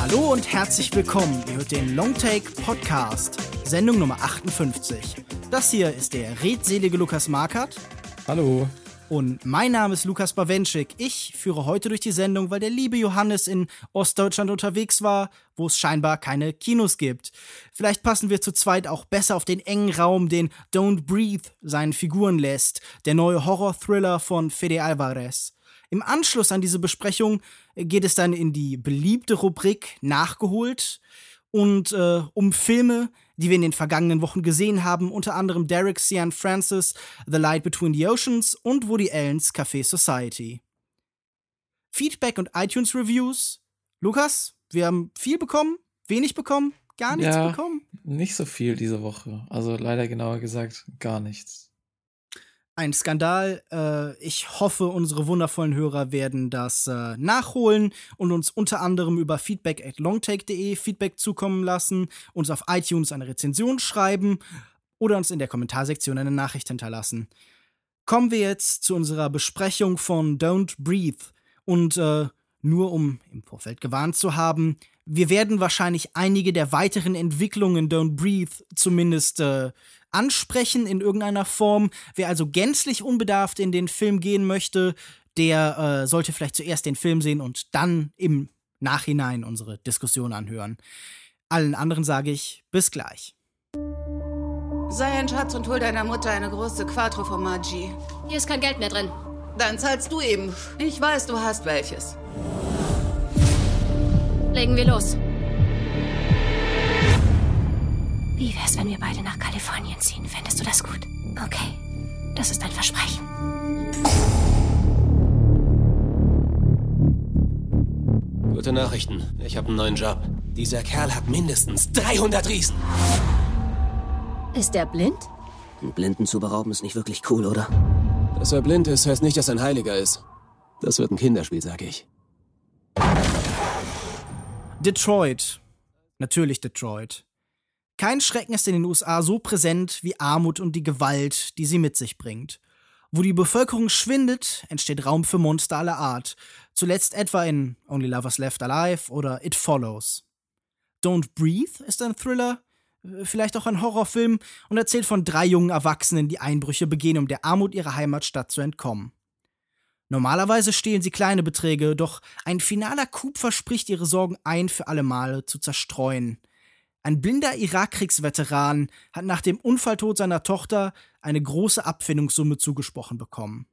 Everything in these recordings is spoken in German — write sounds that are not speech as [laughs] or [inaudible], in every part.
Hallo und herzlich willkommen. Ihr hört den Longtake Podcast, Sendung Nummer 58. Das hier ist der redselige Lukas Markert. Hallo. Und mein Name ist Lukas Bawenschik. Ich führe heute durch die Sendung, weil der liebe Johannes in Ostdeutschland unterwegs war, wo es scheinbar keine Kinos gibt. Vielleicht passen wir zu zweit auch besser auf den engen Raum, den Don't Breathe seinen Figuren lässt, der neue Horror-Thriller von Fede Alvarez. Im Anschluss an diese Besprechung geht es dann in die beliebte Rubrik Nachgeholt und äh, um Filme, die wir in den vergangenen Wochen gesehen haben, unter anderem Derek Cian Francis, The Light Between the Oceans und Woody Allen's Café Society. Feedback und iTunes Reviews. Lukas, wir haben viel bekommen, wenig bekommen, gar nichts ja, bekommen. Nicht so viel diese Woche. Also leider genauer gesagt gar nichts ein Skandal. Äh, ich hoffe, unsere wundervollen Hörer werden das äh, nachholen und uns unter anderem über feedback at longtake.de Feedback zukommen lassen, uns auf iTunes eine Rezension schreiben oder uns in der Kommentarsektion eine Nachricht hinterlassen. Kommen wir jetzt zu unserer Besprechung von Don't Breathe. Und äh, nur um im Vorfeld gewarnt zu haben, wir werden wahrscheinlich einige der weiteren Entwicklungen Don't Breathe zumindest äh, ansprechen in irgendeiner Form. Wer also gänzlich unbedarft in den Film gehen möchte, der äh, sollte vielleicht zuerst den Film sehen und dann im Nachhinein unsere Diskussion anhören. Allen anderen sage ich bis gleich. Sei ein Schatz und hol deiner Mutter eine große Quattro Formaggi. Hier ist kein Geld mehr drin. Dann zahlst du eben. Ich weiß, du hast welches. Legen wir los. Wie wär's, wenn wir beide nach Kalifornien ziehen? Fändest du das gut? Okay. Das ist ein Versprechen. Gute Nachrichten. Ich habe einen neuen Job. Dieser Kerl hat mindestens 300 Riesen. Ist er blind? Einen Blinden zu berauben ist nicht wirklich cool, oder? Dass er blind ist, heißt nicht, dass er ein Heiliger ist. Das wird ein Kinderspiel, sag ich. Detroit. Natürlich Detroit. Kein Schrecken ist in den USA so präsent wie Armut und die Gewalt, die sie mit sich bringt. Wo die Bevölkerung schwindet, entsteht Raum für Monster aller Art, zuletzt etwa in Only Lovers Left Alive oder It Follows. Don't Breathe ist ein Thriller, vielleicht auch ein Horrorfilm und erzählt von drei jungen Erwachsenen, die Einbrüche begehen, um der Armut ihrer Heimatstadt zu entkommen. Normalerweise stehlen sie kleine Beträge, doch ein finaler Coup verspricht ihre Sorgen ein für alle Male zu zerstreuen. Ein blinder Irakkriegsveteran hat nach dem Unfalltod seiner Tochter eine große Abfindungssumme zugesprochen bekommen.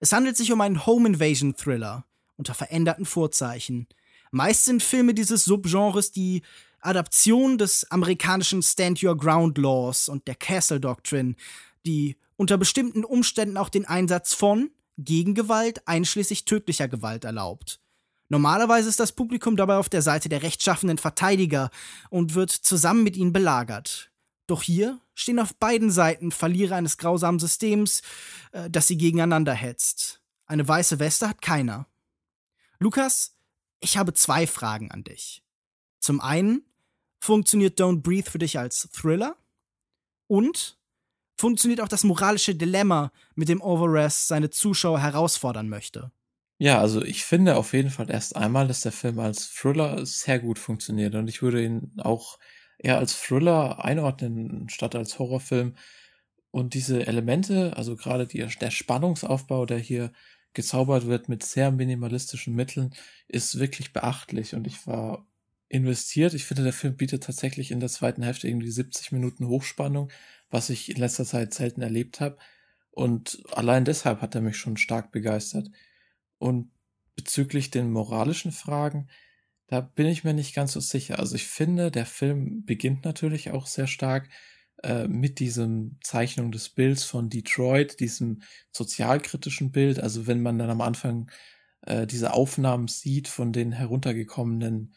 Es handelt sich um einen Home Invasion Thriller unter veränderten Vorzeichen. Meist sind Filme dieses Subgenres die Adaption des amerikanischen Stand Your Ground Laws und der Castle Doctrine, die unter bestimmten Umständen auch den Einsatz von Gegengewalt einschließlich tödlicher Gewalt erlaubt. Normalerweise ist das Publikum dabei auf der Seite der rechtschaffenen Verteidiger und wird zusammen mit ihnen belagert. Doch hier stehen auf beiden Seiten Verlierer eines grausamen Systems, äh, das sie gegeneinander hetzt. Eine weiße Weste hat keiner. Lukas, ich habe zwei Fragen an dich. Zum einen, funktioniert Don't Breathe für dich als Thriller? Und funktioniert auch das moralische Dilemma, mit dem Overrest seine Zuschauer herausfordern möchte? Ja, also ich finde auf jeden Fall erst einmal, dass der Film als Thriller sehr gut funktioniert und ich würde ihn auch eher als Thriller einordnen statt als Horrorfilm. Und diese Elemente, also gerade die, der Spannungsaufbau, der hier gezaubert wird mit sehr minimalistischen Mitteln, ist wirklich beachtlich und ich war investiert. Ich finde, der Film bietet tatsächlich in der zweiten Hälfte irgendwie 70 Minuten Hochspannung, was ich in letzter Zeit selten erlebt habe. Und allein deshalb hat er mich schon stark begeistert. Und bezüglich den moralischen Fragen, da bin ich mir nicht ganz so sicher. Also ich finde, der Film beginnt natürlich auch sehr stark äh, mit diesem Zeichnung des Bilds von Detroit, diesem sozialkritischen Bild. Also wenn man dann am Anfang äh, diese Aufnahmen sieht von den heruntergekommenen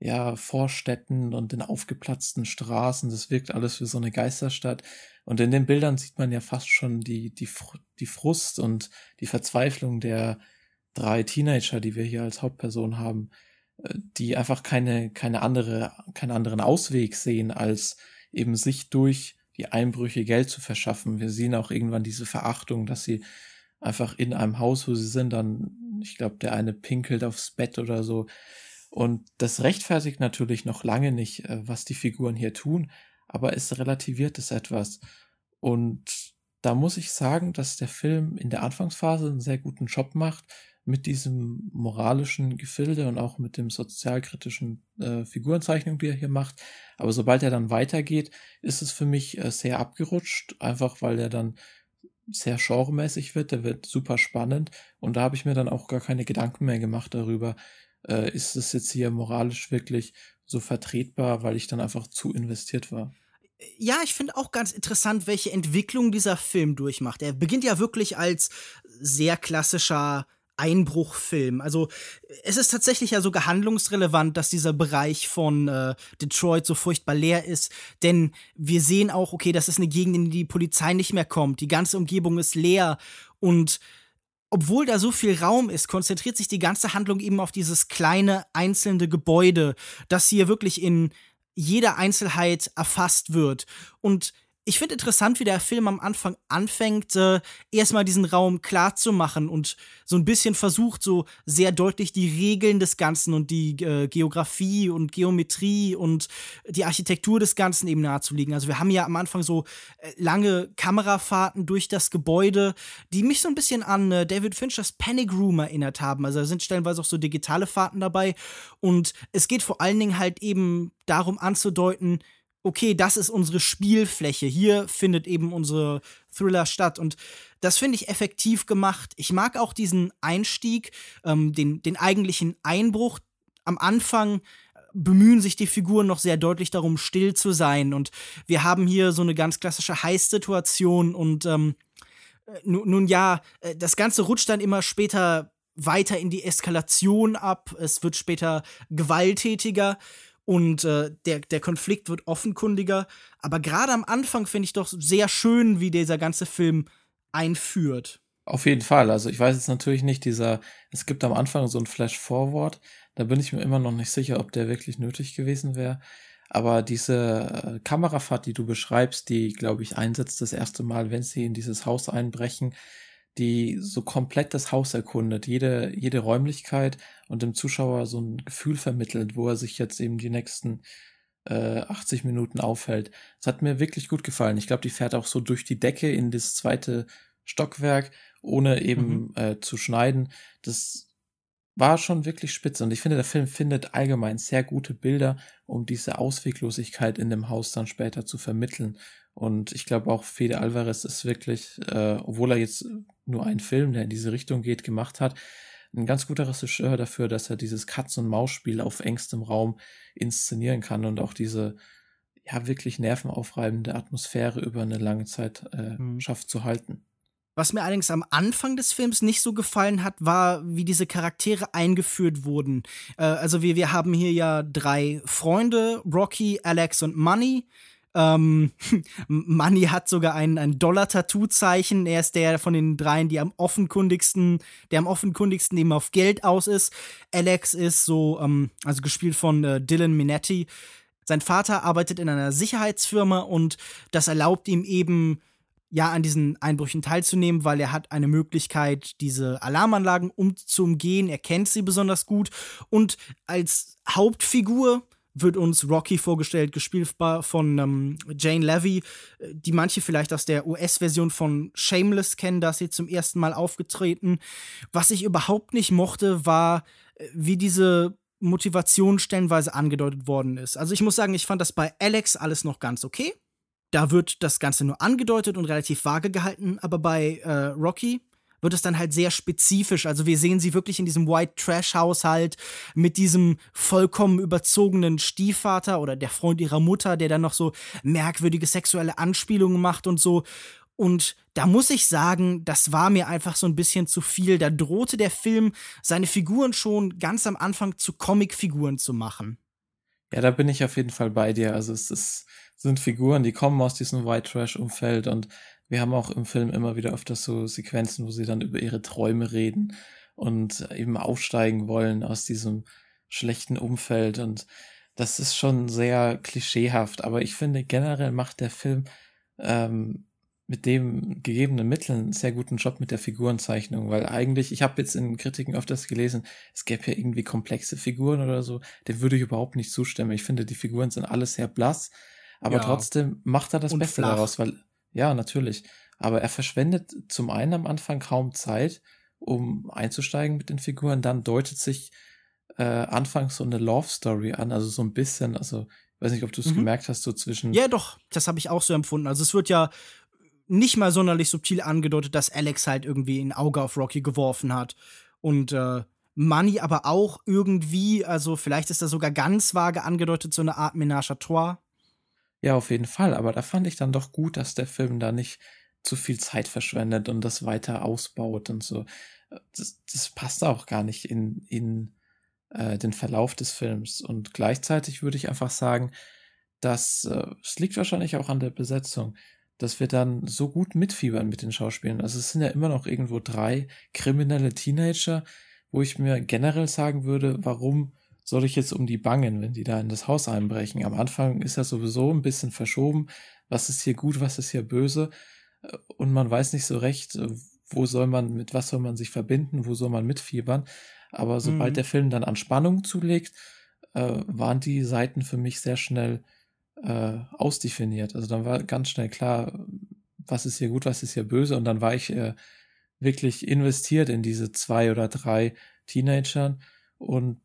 ja, Vorstädten und den aufgeplatzten Straßen, das wirkt alles wie so eine Geisterstadt. Und in den Bildern sieht man ja fast schon die, die, die Frust und die Verzweiflung der drei Teenager, die wir hier als Hauptperson haben, äh, die einfach keine, keine andere, keinen anderen Ausweg sehen, als eben sich durch die Einbrüche Geld zu verschaffen. Wir sehen auch irgendwann diese Verachtung, dass sie einfach in einem Haus, wo sie sind, dann, ich glaube, der eine pinkelt aufs Bett oder so. Und das rechtfertigt natürlich noch lange nicht, äh, was die Figuren hier tun, aber es relativiert es etwas. Und da muss ich sagen, dass der Film in der Anfangsphase einen sehr guten Job macht mit diesem moralischen Gefilde und auch mit dem sozialkritischen äh, Figurenzeichnung, die er hier macht. Aber sobald er dann weitergeht, ist es für mich äh, sehr abgerutscht, einfach weil er dann sehr genremäßig wird, der wird super spannend und da habe ich mir dann auch gar keine Gedanken mehr gemacht darüber, äh, ist es jetzt hier moralisch wirklich so vertretbar, weil ich dann einfach zu investiert war ja, ich finde auch ganz interessant, welche Entwicklung dieser Film durchmacht. Er beginnt ja wirklich als sehr klassischer Einbruchfilm. Also es ist tatsächlich ja sogar handlungsrelevant, dass dieser Bereich von äh, Detroit so furchtbar leer ist, denn wir sehen auch, okay, das ist eine Gegend, in die die Polizei nicht mehr kommt. Die ganze Umgebung ist leer und obwohl da so viel Raum ist, konzentriert sich die ganze Handlung eben auf dieses kleine einzelne Gebäude, das hier wirklich in jede Einzelheit erfasst wird. Und ich finde interessant, wie der Film am Anfang anfängt, äh, erstmal diesen Raum klar zu machen und so ein bisschen versucht, so sehr deutlich die Regeln des Ganzen und die äh, Geografie und Geometrie und die Architektur des Ganzen eben nahezulegen. Also wir haben ja am Anfang so äh, lange Kamerafahrten durch das Gebäude, die mich so ein bisschen an äh, David Finchers Panic Room erinnert haben. Also da sind stellenweise auch so digitale Fahrten dabei und es geht vor allen Dingen halt eben darum anzudeuten, okay, das ist unsere Spielfläche. Hier findet eben unsere Thriller statt. Und das finde ich effektiv gemacht. Ich mag auch diesen Einstieg, ähm, den, den eigentlichen Einbruch. Am Anfang bemühen sich die Figuren noch sehr deutlich darum, still zu sein. Und wir haben hier so eine ganz klassische Heißsituation. Und ähm, nun, ja, äh, das Ganze rutscht dann immer später weiter in die Eskalation ab. Es wird später gewalttätiger und äh, der, der Konflikt wird offenkundiger. Aber gerade am Anfang finde ich doch sehr schön, wie dieser ganze Film einführt. Auf jeden Fall. Also ich weiß jetzt natürlich nicht, dieser, es gibt am Anfang so ein Flash-Forward, da bin ich mir immer noch nicht sicher, ob der wirklich nötig gewesen wäre. Aber diese äh, Kamerafahrt, die du beschreibst, die, glaube ich, einsetzt das erste Mal, wenn sie in dieses Haus einbrechen, die so komplett das Haus erkundet, jede, jede Räumlichkeit und dem Zuschauer so ein Gefühl vermittelt, wo er sich jetzt eben die nächsten äh, 80 Minuten aufhält. Das hat mir wirklich gut gefallen. Ich glaube, die fährt auch so durch die Decke in das zweite Stockwerk, ohne eben mhm. äh, zu schneiden. Das war schon wirklich spitze. Und ich finde, der Film findet allgemein sehr gute Bilder, um diese Ausweglosigkeit in dem Haus dann später zu vermitteln. Und ich glaube auch Fede Alvarez ist wirklich, äh, obwohl er jetzt nur einen Film, der in diese Richtung geht, gemacht hat, ein ganz guter Regisseur dafür, dass er dieses Katz- und Maus-Spiel auf engstem Raum inszenieren kann und auch diese ja wirklich nervenaufreibende Atmosphäre über eine lange Zeit äh, mhm. schafft zu halten. Was mir allerdings am Anfang des Films nicht so gefallen hat, war, wie diese Charaktere eingeführt wurden. Äh, also wir, wir haben hier ja drei Freunde, Rocky, Alex und Money. Ähm, [laughs] Money hat sogar ein, ein Dollar-Tattoo-Zeichen. Er ist der von den dreien, die am offenkundigsten, der am offenkundigsten eben auf Geld aus ist. Alex ist so, ähm, also gespielt von äh, Dylan Minetti. Sein Vater arbeitet in einer Sicherheitsfirma und das erlaubt ihm eben, ja, an diesen Einbrüchen teilzunehmen, weil er hat eine Möglichkeit, diese Alarmanlagen umzumgehen. Er kennt sie besonders gut. Und als Hauptfigur wird uns Rocky vorgestellt, gespielt von ähm, Jane Levy, äh, die manche vielleicht aus der US-Version von Shameless kennen, da ist sie zum ersten Mal aufgetreten. Was ich überhaupt nicht mochte, war, äh, wie diese Motivation stellenweise angedeutet worden ist. Also ich muss sagen, ich fand das bei Alex alles noch ganz okay. Da wird das Ganze nur angedeutet und relativ vage gehalten, aber bei äh, Rocky wird es dann halt sehr spezifisch. Also wir sehen sie wirklich in diesem White Trash Haushalt mit diesem vollkommen überzogenen Stiefvater oder der Freund ihrer Mutter, der dann noch so merkwürdige sexuelle Anspielungen macht und so. Und da muss ich sagen, das war mir einfach so ein bisschen zu viel. Da drohte der Film, seine Figuren schon ganz am Anfang zu Comicfiguren zu machen. Ja, da bin ich auf jeden Fall bei dir. Also es ist, sind Figuren, die kommen aus diesem White Trash Umfeld und wir haben auch im Film immer wieder öfters so Sequenzen, wo sie dann über ihre Träume reden und eben aufsteigen wollen aus diesem schlechten Umfeld. Und das ist schon sehr klischeehaft. Aber ich finde, generell macht der Film ähm, mit dem gegebenen Mitteln einen sehr guten Job mit der Figurenzeichnung, weil eigentlich, ich habe jetzt in Kritiken öfters gelesen, es gäbe ja irgendwie komplexe Figuren oder so, dem würde ich überhaupt nicht zustimmen. Ich finde, die Figuren sind alles sehr blass, aber ja. trotzdem macht er das Beste flach. daraus, weil, ja, natürlich. Aber er verschwendet zum einen am Anfang kaum Zeit, um einzusteigen mit den Figuren, dann deutet sich äh, anfangs so eine Love Story an, also so ein bisschen, also weiß nicht, ob du es mhm. gemerkt hast, so zwischen. Ja, doch, das habe ich auch so empfunden. Also es wird ja nicht mal sonderlich subtil angedeutet, dass Alex halt irgendwie ein Auge auf Rocky geworfen hat. Und äh, Money aber auch irgendwie, also vielleicht ist da sogar ganz vage angedeutet, so eine Art Ménage à trois. Ja, auf jeden Fall. Aber da fand ich dann doch gut, dass der Film da nicht zu viel Zeit verschwendet und das weiter ausbaut und so. Das, das passt auch gar nicht in, in äh, den Verlauf des Films. Und gleichzeitig würde ich einfach sagen, dass äh, es liegt wahrscheinlich auch an der Besetzung dass wir dann so gut mitfiebern mit den Schauspielern. Also es sind ja immer noch irgendwo drei kriminelle Teenager, wo ich mir generell sagen würde, warum soll ich jetzt um die bangen, wenn die da in das Haus einbrechen? Am Anfang ist ja sowieso ein bisschen verschoben. Was ist hier gut, was ist hier böse? Und man weiß nicht so recht, wo soll man, mit was soll man sich verbinden, wo soll man mitfiebern. Aber sobald mhm. der Film dann an Spannung zulegt, äh, waren die Seiten für mich sehr schnell äh, ausdefiniert. Also dann war ganz schnell klar, was ist hier gut, was ist hier böse. Und dann war ich äh, wirklich investiert in diese zwei oder drei Teenagern. Und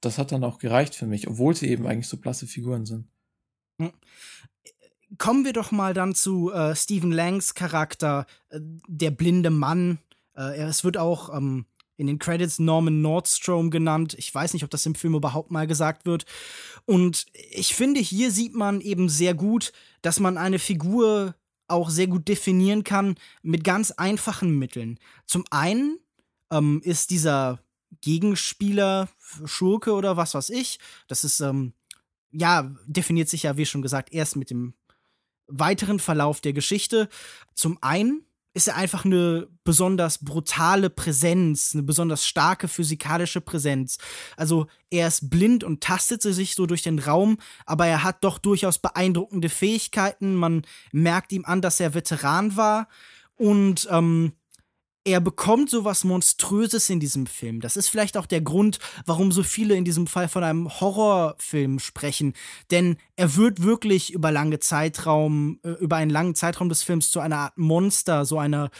das hat dann auch gereicht für mich, obwohl sie eben eigentlich so blasse Figuren sind. Hm. Kommen wir doch mal dann zu äh, Stephen Langs Charakter, äh, der blinde Mann. Äh, es wird auch ähm, in den Credits Norman Nordstrom genannt. Ich weiß nicht, ob das im Film überhaupt mal gesagt wird. Und ich finde, hier sieht man eben sehr gut, dass man eine Figur auch sehr gut definieren kann mit ganz einfachen Mitteln. Zum einen ähm, ist dieser Gegenspieler Schurke oder was weiß ich. Das ist, ähm, ja, definiert sich ja, wie schon gesagt, erst mit dem weiteren Verlauf der Geschichte. Zum einen ist er einfach eine besonders brutale Präsenz, eine besonders starke physikalische Präsenz. Also er ist blind und tastet sich so durch den Raum, aber er hat doch durchaus beeindruckende Fähigkeiten. Man merkt ihm an, dass er Veteran war und ähm, er bekommt sowas Monströses in diesem Film. Das ist vielleicht auch der Grund, warum so viele in diesem Fall von einem Horrorfilm sprechen. Denn er wird wirklich über lange Zeitraum, äh, über einen langen Zeitraum des Films zu einer Art Monster, so einer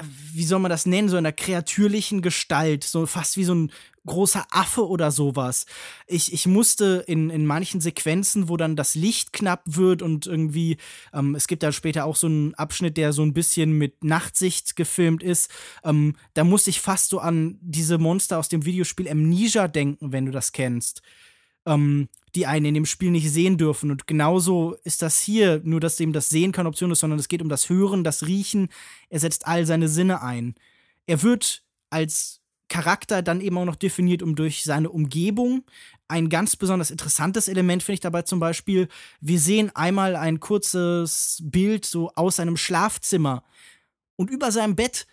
wie soll man das nennen, so einer kreatürlichen Gestalt, so fast wie so ein großer Affe oder sowas. Ich, ich musste in, in manchen Sequenzen, wo dann das Licht knapp wird und irgendwie, ähm, es gibt da später auch so einen Abschnitt, der so ein bisschen mit Nachtsicht gefilmt ist, ähm, da musste ich fast so an diese Monster aus dem Videospiel Amnesia denken, wenn du das kennst ähm, die einen in dem Spiel nicht sehen dürfen. Und genauso ist das hier, nur dass eben das Sehen keine Option ist, sondern es geht um das Hören, das Riechen. Er setzt all seine Sinne ein. Er wird als Charakter dann eben auch noch definiert um durch seine Umgebung. Ein ganz besonders interessantes Element finde ich dabei zum Beispiel, wir sehen einmal ein kurzes Bild so aus seinem Schlafzimmer und über seinem Bett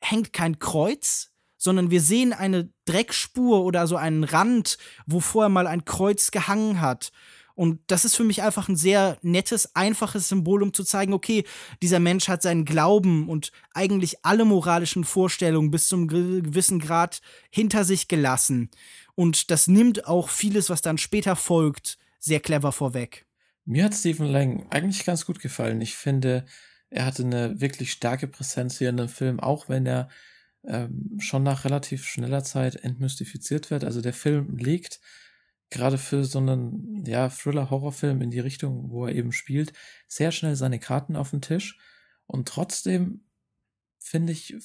hängt kein Kreuz, sondern wir sehen eine Dreckspur oder so einen Rand, wo vorher mal ein Kreuz gehangen hat. Und das ist für mich einfach ein sehr nettes, einfaches Symbol, um zu zeigen, okay, dieser Mensch hat seinen Glauben und eigentlich alle moralischen Vorstellungen bis zum gewissen Grad hinter sich gelassen. Und das nimmt auch vieles, was dann später folgt, sehr clever vorweg. Mir hat Stephen Lang eigentlich ganz gut gefallen. Ich finde, er hatte eine wirklich starke Präsenz hier in dem Film, auch wenn er ähm, schon nach relativ schneller Zeit entmystifiziert wird. Also der Film legt gerade für so einen ja, Thriller-Horrorfilm in die Richtung, wo er eben spielt, sehr schnell seine Karten auf den Tisch. Und trotzdem finde ich,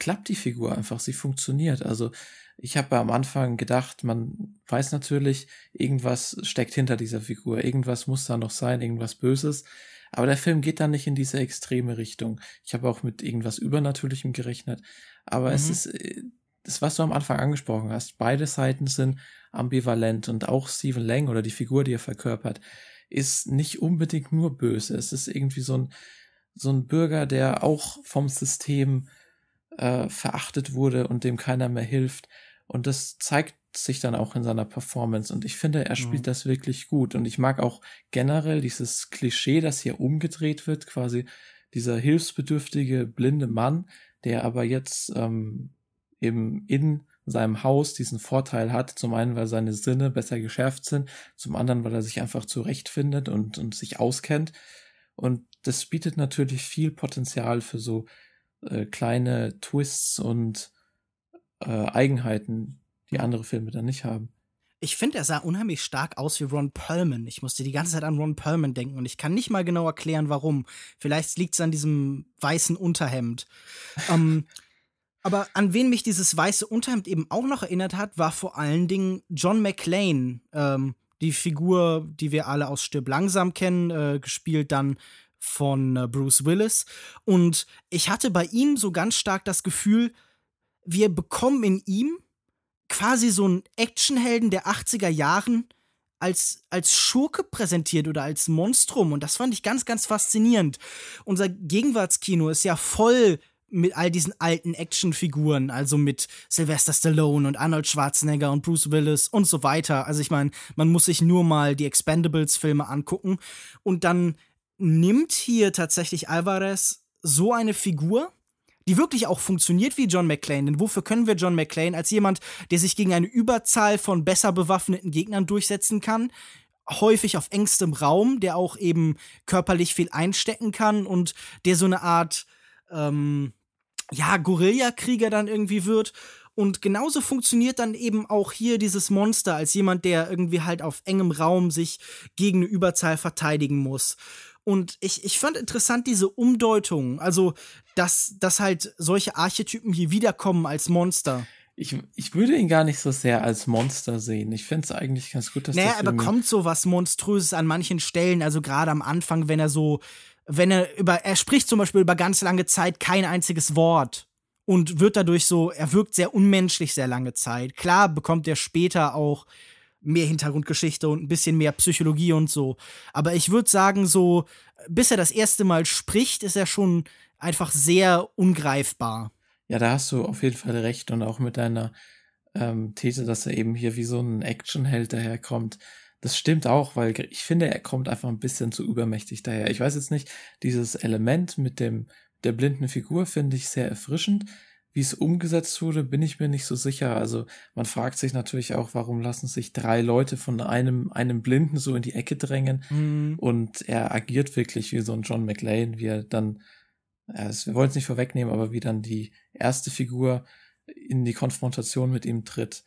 klappt die Figur einfach, sie funktioniert. Also ich habe am Anfang gedacht, man weiß natürlich, irgendwas steckt hinter dieser Figur, irgendwas muss da noch sein, irgendwas Böses. Aber der Film geht dann nicht in diese extreme Richtung. Ich habe auch mit irgendwas Übernatürlichem gerechnet. Aber mhm. es ist äh, das, was du am Anfang angesprochen hast. Beide Seiten sind ambivalent und auch Stephen Lang oder die Figur, die er verkörpert, ist nicht unbedingt nur böse. Es ist irgendwie so ein, so ein Bürger, der auch vom System äh, verachtet wurde und dem keiner mehr hilft. Und das zeigt sich dann auch in seiner Performance. Und ich finde, er spielt mhm. das wirklich gut. Und ich mag auch generell dieses Klischee, das hier umgedreht wird, quasi dieser hilfsbedürftige blinde Mann, der aber jetzt ähm, eben in seinem Haus diesen Vorteil hat. Zum einen, weil seine Sinne besser geschärft sind, zum anderen, weil er sich einfach zurechtfindet und, und sich auskennt. Und das bietet natürlich viel Potenzial für so äh, kleine Twists und äh, Eigenheiten, die andere Filme dann nicht haben. Ich finde, er sah unheimlich stark aus wie Ron Perlman. Ich musste die ganze Zeit an Ron Perlman denken und ich kann nicht mal genau erklären, warum. Vielleicht liegt es an diesem weißen Unterhemd. [laughs] ähm, aber an wen mich dieses weiße Unterhemd eben auch noch erinnert hat, war vor allen Dingen John McClane. Ähm, die Figur, die wir alle aus Stirb langsam kennen, äh, gespielt dann von äh, Bruce Willis. Und ich hatte bei ihm so ganz stark das Gefühl, wir bekommen in ihm quasi so einen Actionhelden der 80er Jahren als, als Schurke präsentiert oder als Monstrum. Und das fand ich ganz, ganz faszinierend. Unser Gegenwartskino ist ja voll mit all diesen alten Actionfiguren, also mit Sylvester Stallone und Arnold Schwarzenegger und Bruce Willis und so weiter. Also ich meine, man muss sich nur mal die Expendables-Filme angucken und dann nimmt hier tatsächlich Alvarez so eine Figur, die wirklich auch funktioniert wie John McClane. Denn wofür können wir John McClane als jemand, der sich gegen eine Überzahl von besser bewaffneten Gegnern durchsetzen kann, häufig auf engstem Raum, der auch eben körperlich viel einstecken kann und der so eine Art ähm, ja, Guerillakrieger dann irgendwie wird. Und genauso funktioniert dann eben auch hier dieses Monster als jemand, der irgendwie halt auf engem Raum sich gegen eine Überzahl verteidigen muss. Und ich, ich fand interessant diese Umdeutung, also dass, dass halt solche Archetypen hier wiederkommen als Monster. Ich, ich würde ihn gar nicht so sehr als Monster sehen. Ich finde es eigentlich ganz gut, dass naja, er bekommt so was Monströses an manchen Stellen, also gerade am Anfang, wenn er so, wenn er über, er spricht zum Beispiel über ganz lange Zeit kein einziges Wort und wird dadurch so, er wirkt sehr unmenschlich sehr lange Zeit. Klar bekommt er später auch mehr Hintergrundgeschichte und ein bisschen mehr Psychologie und so. Aber ich würde sagen, so, bis er das erste Mal spricht, ist er schon einfach sehr ungreifbar. Ja, da hast du auf jeden Fall recht und auch mit deiner ähm, These, dass er eben hier wie so ein Actionheld daherkommt. Das stimmt auch, weil ich finde, er kommt einfach ein bisschen zu übermächtig daher. Ich weiß jetzt nicht, dieses Element mit dem der blinden Figur finde ich sehr erfrischend. Wie es umgesetzt wurde, bin ich mir nicht so sicher. Also man fragt sich natürlich auch, warum lassen sich drei Leute von einem, einem Blinden so in die Ecke drängen mhm. und er agiert wirklich wie so ein John McLean, wie er dann, ja, wir wollen es nicht vorwegnehmen, aber wie dann die erste Figur in die Konfrontation mit ihm tritt.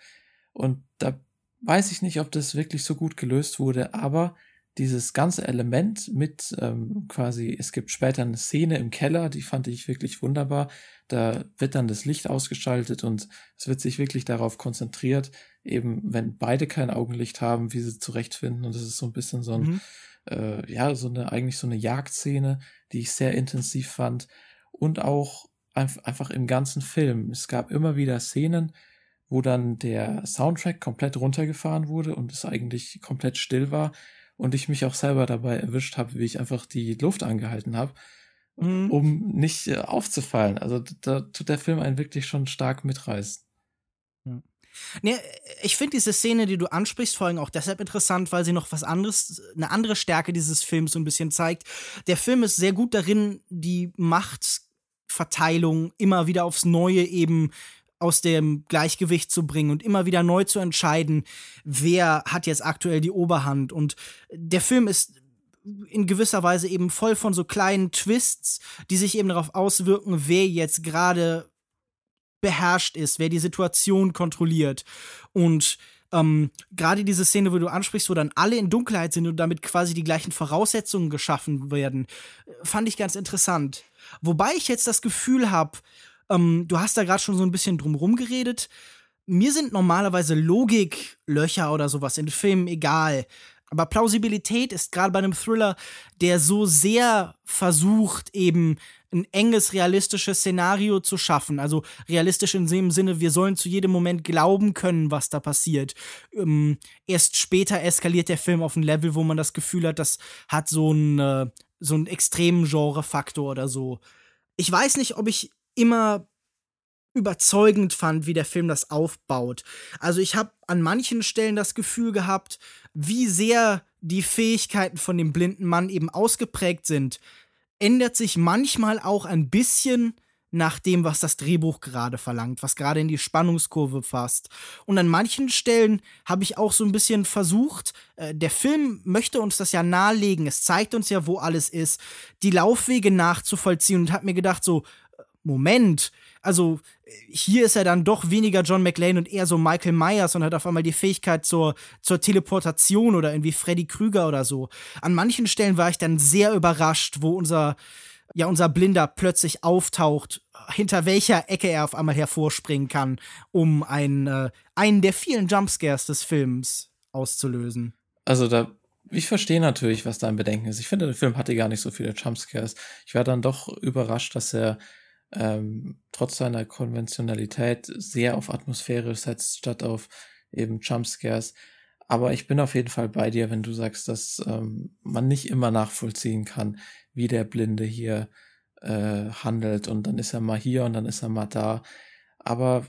Und da weiß ich nicht, ob das wirklich so gut gelöst wurde, aber dieses ganze Element mit ähm, quasi, es gibt später eine Szene im Keller, die fand ich wirklich wunderbar. Da wird dann das Licht ausgeschaltet und es wird sich wirklich darauf konzentriert, eben wenn beide kein Augenlicht haben, wie sie zurechtfinden. Und das ist so ein bisschen so ein, mhm. äh, ja, so eine, eigentlich so eine Jagdszene, die ich sehr intensiv fand. Und auch einfach im ganzen Film. Es gab immer wieder Szenen, wo dann der Soundtrack komplett runtergefahren wurde und es eigentlich komplett still war und ich mich auch selber dabei erwischt habe, wie ich einfach die Luft angehalten habe, mhm. um nicht äh, aufzufallen. Also da tut der Film einen wirklich schon stark mitreißen. Ja. Nee, ich finde diese Szene, die du ansprichst, vor allem auch deshalb interessant, weil sie noch was anderes, eine andere Stärke dieses Films so ein bisschen zeigt. Der Film ist sehr gut darin, die Machtverteilung immer wieder aufs Neue eben aus dem Gleichgewicht zu bringen und immer wieder neu zu entscheiden, wer hat jetzt aktuell die Oberhand. Und der Film ist in gewisser Weise eben voll von so kleinen Twists, die sich eben darauf auswirken, wer jetzt gerade beherrscht ist, wer die Situation kontrolliert. Und ähm, gerade diese Szene, wo du ansprichst, wo dann alle in Dunkelheit sind und damit quasi die gleichen Voraussetzungen geschaffen werden, fand ich ganz interessant. Wobei ich jetzt das Gefühl habe, ähm, du hast da gerade schon so ein bisschen drumrum geredet. Mir sind normalerweise Logiklöcher oder sowas in Filmen egal. Aber Plausibilität ist gerade bei einem Thriller, der so sehr versucht, eben ein enges, realistisches Szenario zu schaffen. Also realistisch in dem Sinne, wir sollen zu jedem Moment glauben können, was da passiert. Ähm, erst später eskaliert der Film auf ein Level, wo man das Gefühl hat, das hat so einen, äh, so einen extremen Genrefaktor oder so. Ich weiß nicht, ob ich immer überzeugend fand, wie der Film das aufbaut. Also ich habe an manchen Stellen das Gefühl gehabt, wie sehr die Fähigkeiten von dem blinden Mann eben ausgeprägt sind, ändert sich manchmal auch ein bisschen nach dem, was das Drehbuch gerade verlangt, was gerade in die Spannungskurve passt. Und an manchen Stellen habe ich auch so ein bisschen versucht, äh, der Film möchte uns das ja nahelegen, es zeigt uns ja, wo alles ist, die Laufwege nachzuvollziehen und hat mir gedacht, so, Moment, also hier ist er dann doch weniger John McLean und eher so Michael Myers und hat auf einmal die Fähigkeit zur, zur Teleportation oder irgendwie Freddy Krüger oder so. An manchen Stellen war ich dann sehr überrascht, wo unser ja unser Blinder plötzlich auftaucht, hinter welcher Ecke er auf einmal hervorspringen kann, um einen, äh, einen der vielen Jumpscares des Films auszulösen. Also da, ich verstehe natürlich, was dein Bedenken ist. Ich finde, der Film hatte gar nicht so viele Jumpscares. Ich war dann doch überrascht, dass er ähm, trotz seiner Konventionalität sehr auf Atmosphäre setzt, statt auf eben Jumpscares. Aber ich bin auf jeden Fall bei dir, wenn du sagst, dass ähm, man nicht immer nachvollziehen kann, wie der Blinde hier äh, handelt. Und dann ist er mal hier und dann ist er mal da. Aber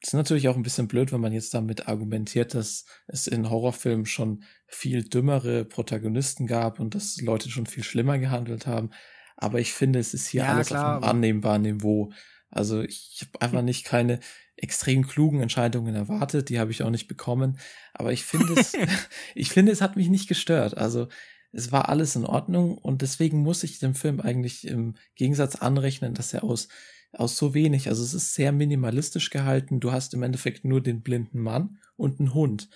es ist natürlich auch ein bisschen blöd, wenn man jetzt damit argumentiert, dass es in Horrorfilmen schon viel dümmere Protagonisten gab und dass Leute schon viel schlimmer gehandelt haben. Aber ich finde, es ist hier ja, alles klar. auf einem annehmbaren Niveau. Also ich habe einfach nicht keine extrem klugen Entscheidungen erwartet, die habe ich auch nicht bekommen. Aber ich finde es, [laughs] [laughs] ich finde, es hat mich nicht gestört. Also es war alles in Ordnung und deswegen muss ich dem Film eigentlich im Gegensatz anrechnen, dass er aus, aus so wenig, also es ist sehr minimalistisch gehalten. Du hast im Endeffekt nur den blinden Mann und einen Hund.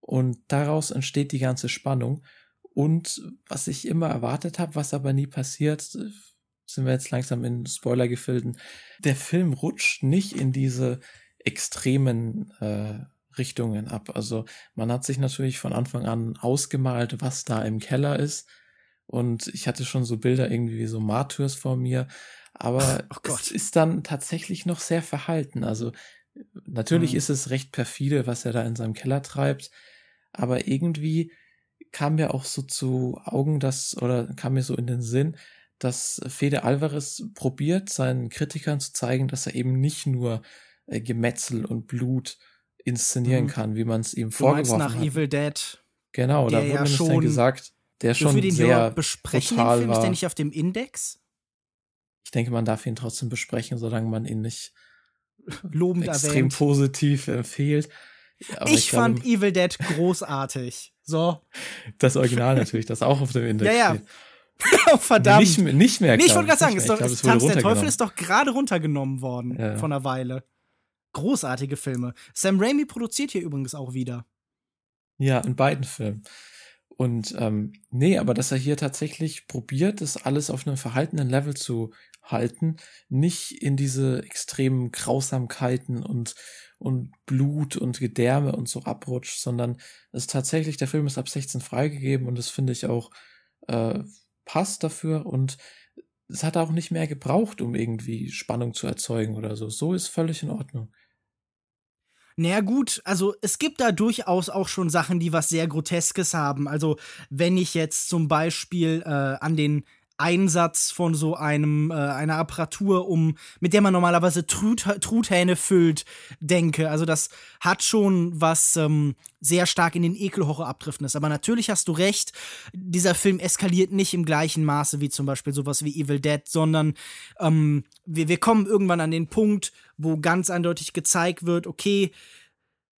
Und daraus entsteht die ganze Spannung. Und was ich immer erwartet habe, was aber nie passiert, sind wir jetzt langsam in Spoilergefilden. Der Film rutscht nicht in diese extremen äh, Richtungen ab. Also man hat sich natürlich von Anfang an ausgemalt, was da im Keller ist. Und ich hatte schon so Bilder irgendwie wie so Martyrs vor mir. Aber [laughs] oh es ist dann tatsächlich noch sehr verhalten. Also natürlich mhm. ist es recht perfide, was er da in seinem Keller treibt. Aber irgendwie kam mir auch so zu Augen, dass, oder kam mir so in den Sinn, dass Fede Alvarez probiert, seinen Kritikern zu zeigen, dass er eben nicht nur äh, Gemetzel und Blut inszenieren mhm. kann, wie man es ihm vorgeworfen nach hat. Evil Dead. Genau, da wurde ja schon, dann gesagt, der schon wir den sehr besprechen, brutal den Film? war. Ist der nicht auf dem Index? Ich denke, man darf ihn trotzdem besprechen, solange man ihn nicht lobend extrem erwähnt. positiv empfiehlt. Aber ich, ich fand glaube, Evil Dead großartig. So. Das Original natürlich, das auch auf dem Index ja, ja. [laughs] oh, verdammt. Nicht, nicht mehr. Nee, ich wollte gerade sagen, ist doch, glaub, Tanz der Teufel ist doch gerade runtergenommen worden ja. von einer Weile. Großartige Filme. Sam Raimi produziert hier übrigens auch wieder. Ja, in beiden Filmen. Und ähm, nee, aber dass er hier tatsächlich probiert, das alles auf einem verhaltenen Level zu halten, nicht in diese extremen Grausamkeiten und, und Blut und Gedärme und so abrutscht, sondern es ist tatsächlich, der Film ist ab 16 freigegeben und das finde ich auch äh, passt dafür und es hat auch nicht mehr gebraucht, um irgendwie Spannung zu erzeugen oder so. So ist völlig in Ordnung. Naja gut, also es gibt da durchaus auch schon Sachen, die was sehr Groteskes haben. Also wenn ich jetzt zum Beispiel äh, an den Einsatz von so einem äh, einer Apparatur, um mit der man normalerweise Trut, Truthähne füllt, denke. Also das hat schon was ähm, sehr stark in den Ekelhorror abdriftendes. Aber natürlich hast du recht, dieser Film eskaliert nicht im gleichen Maße wie zum Beispiel sowas wie Evil Dead, sondern ähm, wir, wir kommen irgendwann an den Punkt, wo ganz eindeutig gezeigt wird, okay,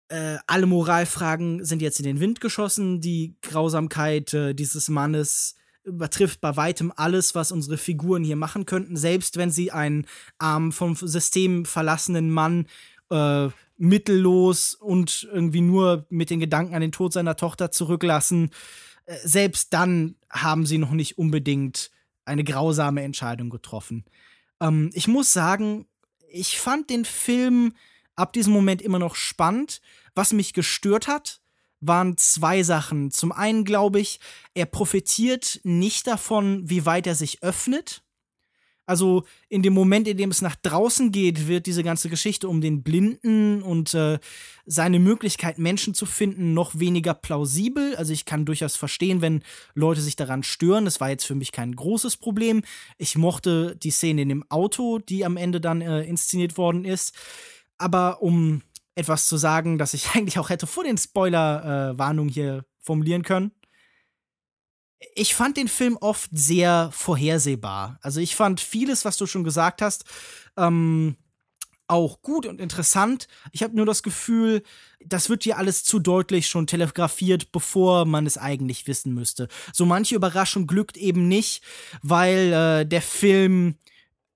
äh, alle Moralfragen sind jetzt in den Wind geschossen, die Grausamkeit äh, dieses Mannes übertrifft bei weitem alles, was unsere Figuren hier machen könnten, selbst wenn sie einen arm vom System verlassenen Mann äh, mittellos und irgendwie nur mit den Gedanken an den Tod seiner Tochter zurücklassen. Äh, selbst dann haben sie noch nicht unbedingt eine grausame Entscheidung getroffen. Ähm, ich muss sagen, ich fand den Film ab diesem Moment immer noch spannend. Was mich gestört hat, waren zwei Sachen. Zum einen glaube ich, er profitiert nicht davon, wie weit er sich öffnet. Also in dem Moment, in dem es nach draußen geht, wird diese ganze Geschichte um den Blinden und äh, seine Möglichkeit, Menschen zu finden, noch weniger plausibel. Also ich kann durchaus verstehen, wenn Leute sich daran stören. Das war jetzt für mich kein großes Problem. Ich mochte die Szene in dem Auto, die am Ende dann äh, inszeniert worden ist. Aber um etwas zu sagen, das ich [laughs] eigentlich auch hätte vor den Spoiler-Warnungen äh, hier formulieren können ich fand den Film oft sehr vorhersehbar. Also ich fand vieles, was du schon gesagt hast, ähm, auch gut und interessant. Ich habe nur das Gefühl, das wird hier alles zu deutlich schon telegrafiert, bevor man es eigentlich wissen müsste. So manche Überraschung glückt eben nicht, weil äh, der Film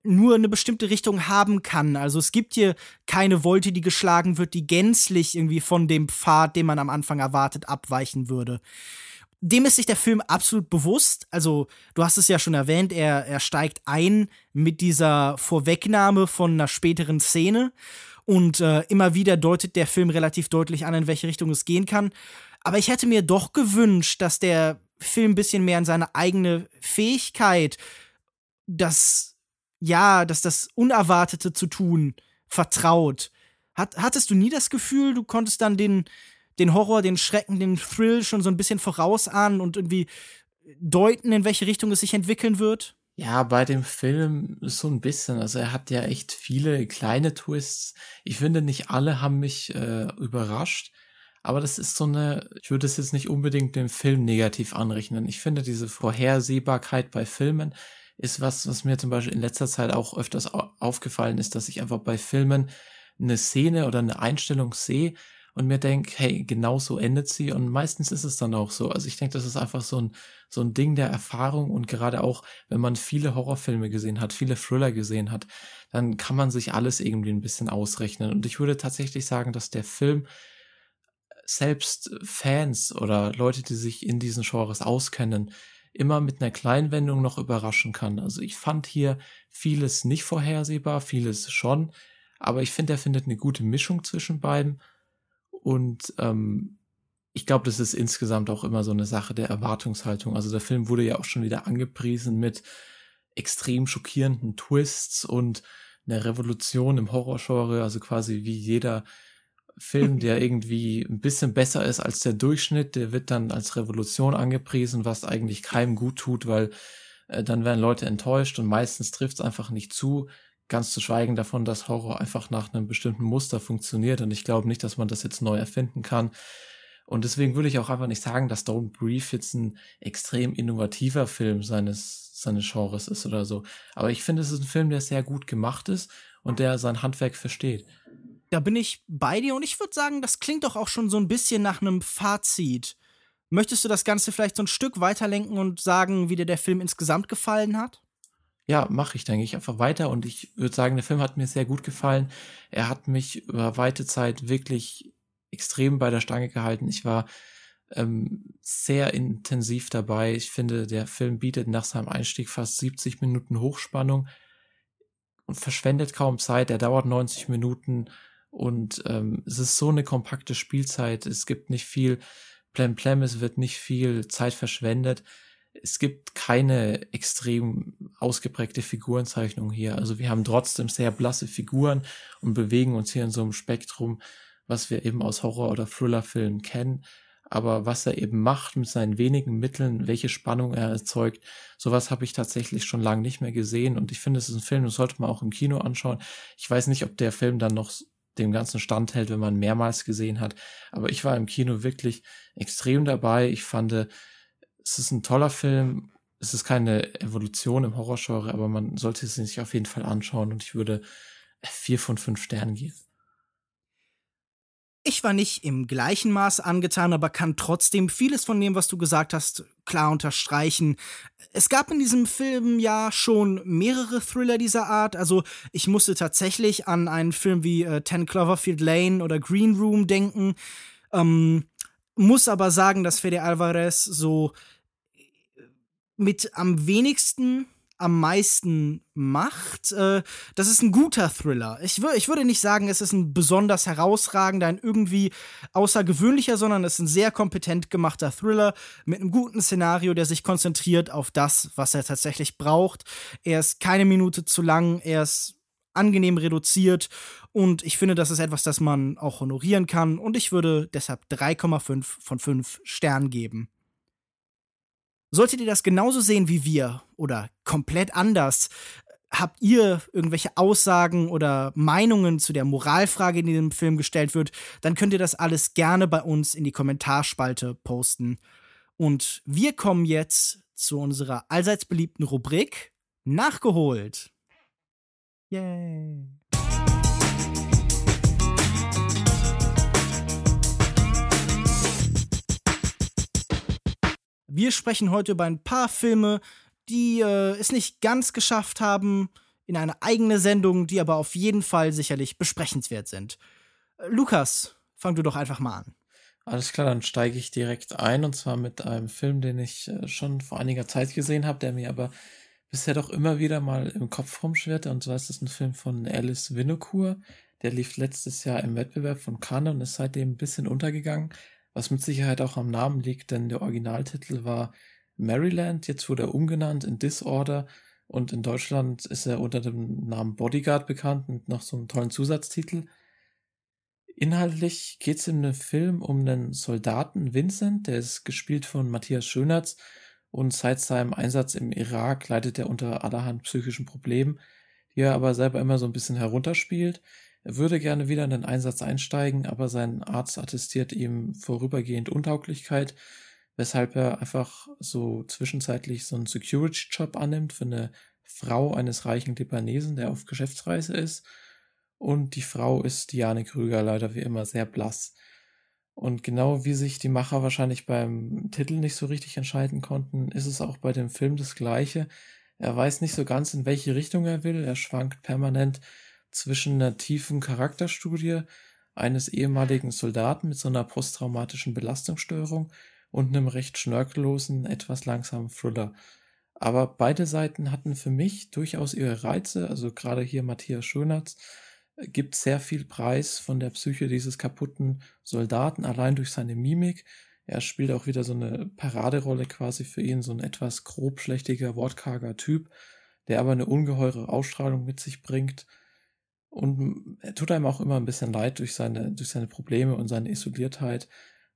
nur eine bestimmte Richtung haben kann. Also es gibt hier keine Wolte, die geschlagen wird, die gänzlich irgendwie von dem Pfad, den man am Anfang erwartet, abweichen würde dem ist sich der Film absolut bewusst. Also, du hast es ja schon erwähnt, er, er steigt ein mit dieser Vorwegnahme von einer späteren Szene. Und äh, immer wieder deutet der Film relativ deutlich an, in welche Richtung es gehen kann. Aber ich hätte mir doch gewünscht, dass der Film ein bisschen mehr an seine eigene Fähigkeit, das, ja, dass das Unerwartete zu tun, vertraut. Hat, hattest du nie das Gefühl, du konntest dann den, den Horror, den Schrecken, den Thrill schon so ein bisschen vorausahnen und irgendwie deuten, in welche Richtung es sich entwickeln wird? Ja, bei dem Film so ein bisschen. Also er hat ja echt viele kleine Twists. Ich finde, nicht alle haben mich äh, überrascht. Aber das ist so eine, ich würde es jetzt nicht unbedingt dem Film negativ anrechnen. Ich finde, diese Vorhersehbarkeit bei Filmen ist was, was mir zum Beispiel in letzter Zeit auch öfters aufgefallen ist, dass ich einfach bei Filmen eine Szene oder eine Einstellung sehe und mir denke, hey, genau so endet sie und meistens ist es dann auch so. Also ich denke, das ist einfach so ein, so ein Ding der Erfahrung und gerade auch, wenn man viele Horrorfilme gesehen hat, viele Thriller gesehen hat, dann kann man sich alles irgendwie ein bisschen ausrechnen. Und ich würde tatsächlich sagen, dass der Film selbst Fans oder Leute, die sich in diesen Genres auskennen, immer mit einer Kleinwendung noch überraschen kann. Also ich fand hier vieles nicht vorhersehbar, vieles schon, aber ich finde, er findet eine gute Mischung zwischen beiden und ähm, ich glaube, das ist insgesamt auch immer so eine Sache der Erwartungshaltung. Also der Film wurde ja auch schon wieder angepriesen mit extrem schockierenden Twists und einer Revolution im Horrorgenre, also quasi wie jeder Film, der irgendwie ein bisschen besser ist als der Durchschnitt, der wird dann als Revolution angepriesen, was eigentlich keinem gut tut, weil äh, dann werden Leute enttäuscht und meistens trifft es einfach nicht zu. Ganz zu schweigen davon, dass Horror einfach nach einem bestimmten Muster funktioniert. Und ich glaube nicht, dass man das jetzt neu erfinden kann. Und deswegen würde ich auch einfach nicht sagen, dass Don't Brief jetzt ein extrem innovativer Film seines, seines Genres ist oder so. Aber ich finde, es ist ein Film, der sehr gut gemacht ist und der sein Handwerk versteht. Da bin ich bei dir und ich würde sagen, das klingt doch auch schon so ein bisschen nach einem Fazit. Möchtest du das Ganze vielleicht so ein Stück weiterlenken und sagen, wie dir der Film insgesamt gefallen hat? Ja, mache ich, denke ich, einfach weiter. Und ich würde sagen, der Film hat mir sehr gut gefallen. Er hat mich über weite Zeit wirklich extrem bei der Stange gehalten. Ich war ähm, sehr intensiv dabei. Ich finde, der Film bietet nach seinem Einstieg fast 70 Minuten Hochspannung und verschwendet kaum Zeit. Er dauert 90 Minuten und ähm, es ist so eine kompakte Spielzeit. Es gibt nicht viel Plemplem, es wird nicht viel Zeit verschwendet es gibt keine extrem ausgeprägte Figurenzeichnung hier. Also wir haben trotzdem sehr blasse Figuren und bewegen uns hier in so einem Spektrum, was wir eben aus Horror- oder Thriller-Filmen kennen. Aber was er eben macht mit seinen wenigen Mitteln, welche Spannung er erzeugt, sowas habe ich tatsächlich schon lange nicht mehr gesehen. Und ich finde, es ist ein Film, den sollte man auch im Kino anschauen. Ich weiß nicht, ob der Film dann noch dem ganzen Stand hält, wenn man mehrmals gesehen hat. Aber ich war im Kino wirklich extrem dabei. Ich fand, es ist ein toller Film. Es ist keine Evolution im Horrorgenre, aber man sollte es sich auf jeden Fall anschauen und ich würde vier von fünf Sternen geben. Ich war nicht im gleichen Maß angetan, aber kann trotzdem vieles von dem, was du gesagt hast, klar unterstreichen. Es gab in diesem Film ja schon mehrere Thriller dieser Art. Also ich musste tatsächlich an einen Film wie äh, Ten Cloverfield Lane oder Green Room denken. Ähm, muss aber sagen, dass Fede Alvarez so mit am wenigsten am meisten macht. Äh, das ist ein guter Thriller. Ich, ich würde nicht sagen, es ist ein besonders herausragender, ein irgendwie außergewöhnlicher, sondern es ist ein sehr kompetent gemachter Thriller mit einem guten Szenario, der sich konzentriert auf das, was er tatsächlich braucht. Er ist keine Minute zu lang, er ist angenehm reduziert und ich finde, das ist etwas, das man auch honorieren kann und ich würde deshalb 3,5 von 5 Sternen geben. Solltet ihr das genauso sehen wie wir oder komplett anders, habt ihr irgendwelche Aussagen oder Meinungen zu der Moralfrage, die in dem Film gestellt wird, dann könnt ihr das alles gerne bei uns in die Kommentarspalte posten. Und wir kommen jetzt zu unserer allseits beliebten Rubrik Nachgeholt. Yay. Wir sprechen heute über ein paar Filme, die äh, es nicht ganz geschafft haben in eine eigene Sendung, die aber auf jeden Fall sicherlich besprechenswert sind. Äh, Lukas, fang du doch einfach mal an. Alles klar, dann steige ich direkt ein und zwar mit einem Film, den ich äh, schon vor einiger Zeit gesehen habe, der mir aber bisher doch immer wieder mal im Kopf rumschwirrte. Und zwar ist es ein Film von Alice Winokur. Der lief letztes Jahr im Wettbewerb von Cannes und ist seitdem ein bisschen untergegangen was mit Sicherheit auch am Namen liegt, denn der Originaltitel war Maryland, jetzt wurde er umgenannt in Disorder und in Deutschland ist er unter dem Namen Bodyguard bekannt mit noch so einem tollen Zusatztitel. Inhaltlich geht es in dem Film um einen Soldaten Vincent, der ist gespielt von Matthias Schönertz und seit seinem Einsatz im Irak leidet er unter allerhand psychischen Problemen, die er aber selber immer so ein bisschen herunterspielt. Er würde gerne wieder in den Einsatz einsteigen, aber sein Arzt attestiert ihm vorübergehend Untauglichkeit, weshalb er einfach so zwischenzeitlich so einen Security-Job annimmt für eine Frau eines reichen Libanesen, der auf Geschäftsreise ist. Und die Frau ist Diane Krüger leider wie immer sehr blass. Und genau wie sich die Macher wahrscheinlich beim Titel nicht so richtig entscheiden konnten, ist es auch bei dem Film das gleiche. Er weiß nicht so ganz, in welche Richtung er will. Er schwankt permanent zwischen einer tiefen Charakterstudie eines ehemaligen Soldaten mit so einer posttraumatischen Belastungsstörung und einem recht schnörkellosen, etwas langsamen Thriller. Aber beide Seiten hatten für mich durchaus ihre Reize, also gerade hier Matthias Schönertz gibt sehr viel Preis von der Psyche dieses kaputten Soldaten, allein durch seine Mimik. Er spielt auch wieder so eine Paraderolle quasi für ihn, so ein etwas grobschlächtiger, wortkarger Typ, der aber eine ungeheure Ausstrahlung mit sich bringt und er tut einem auch immer ein bisschen leid durch seine, durch seine Probleme und seine Isoliertheit.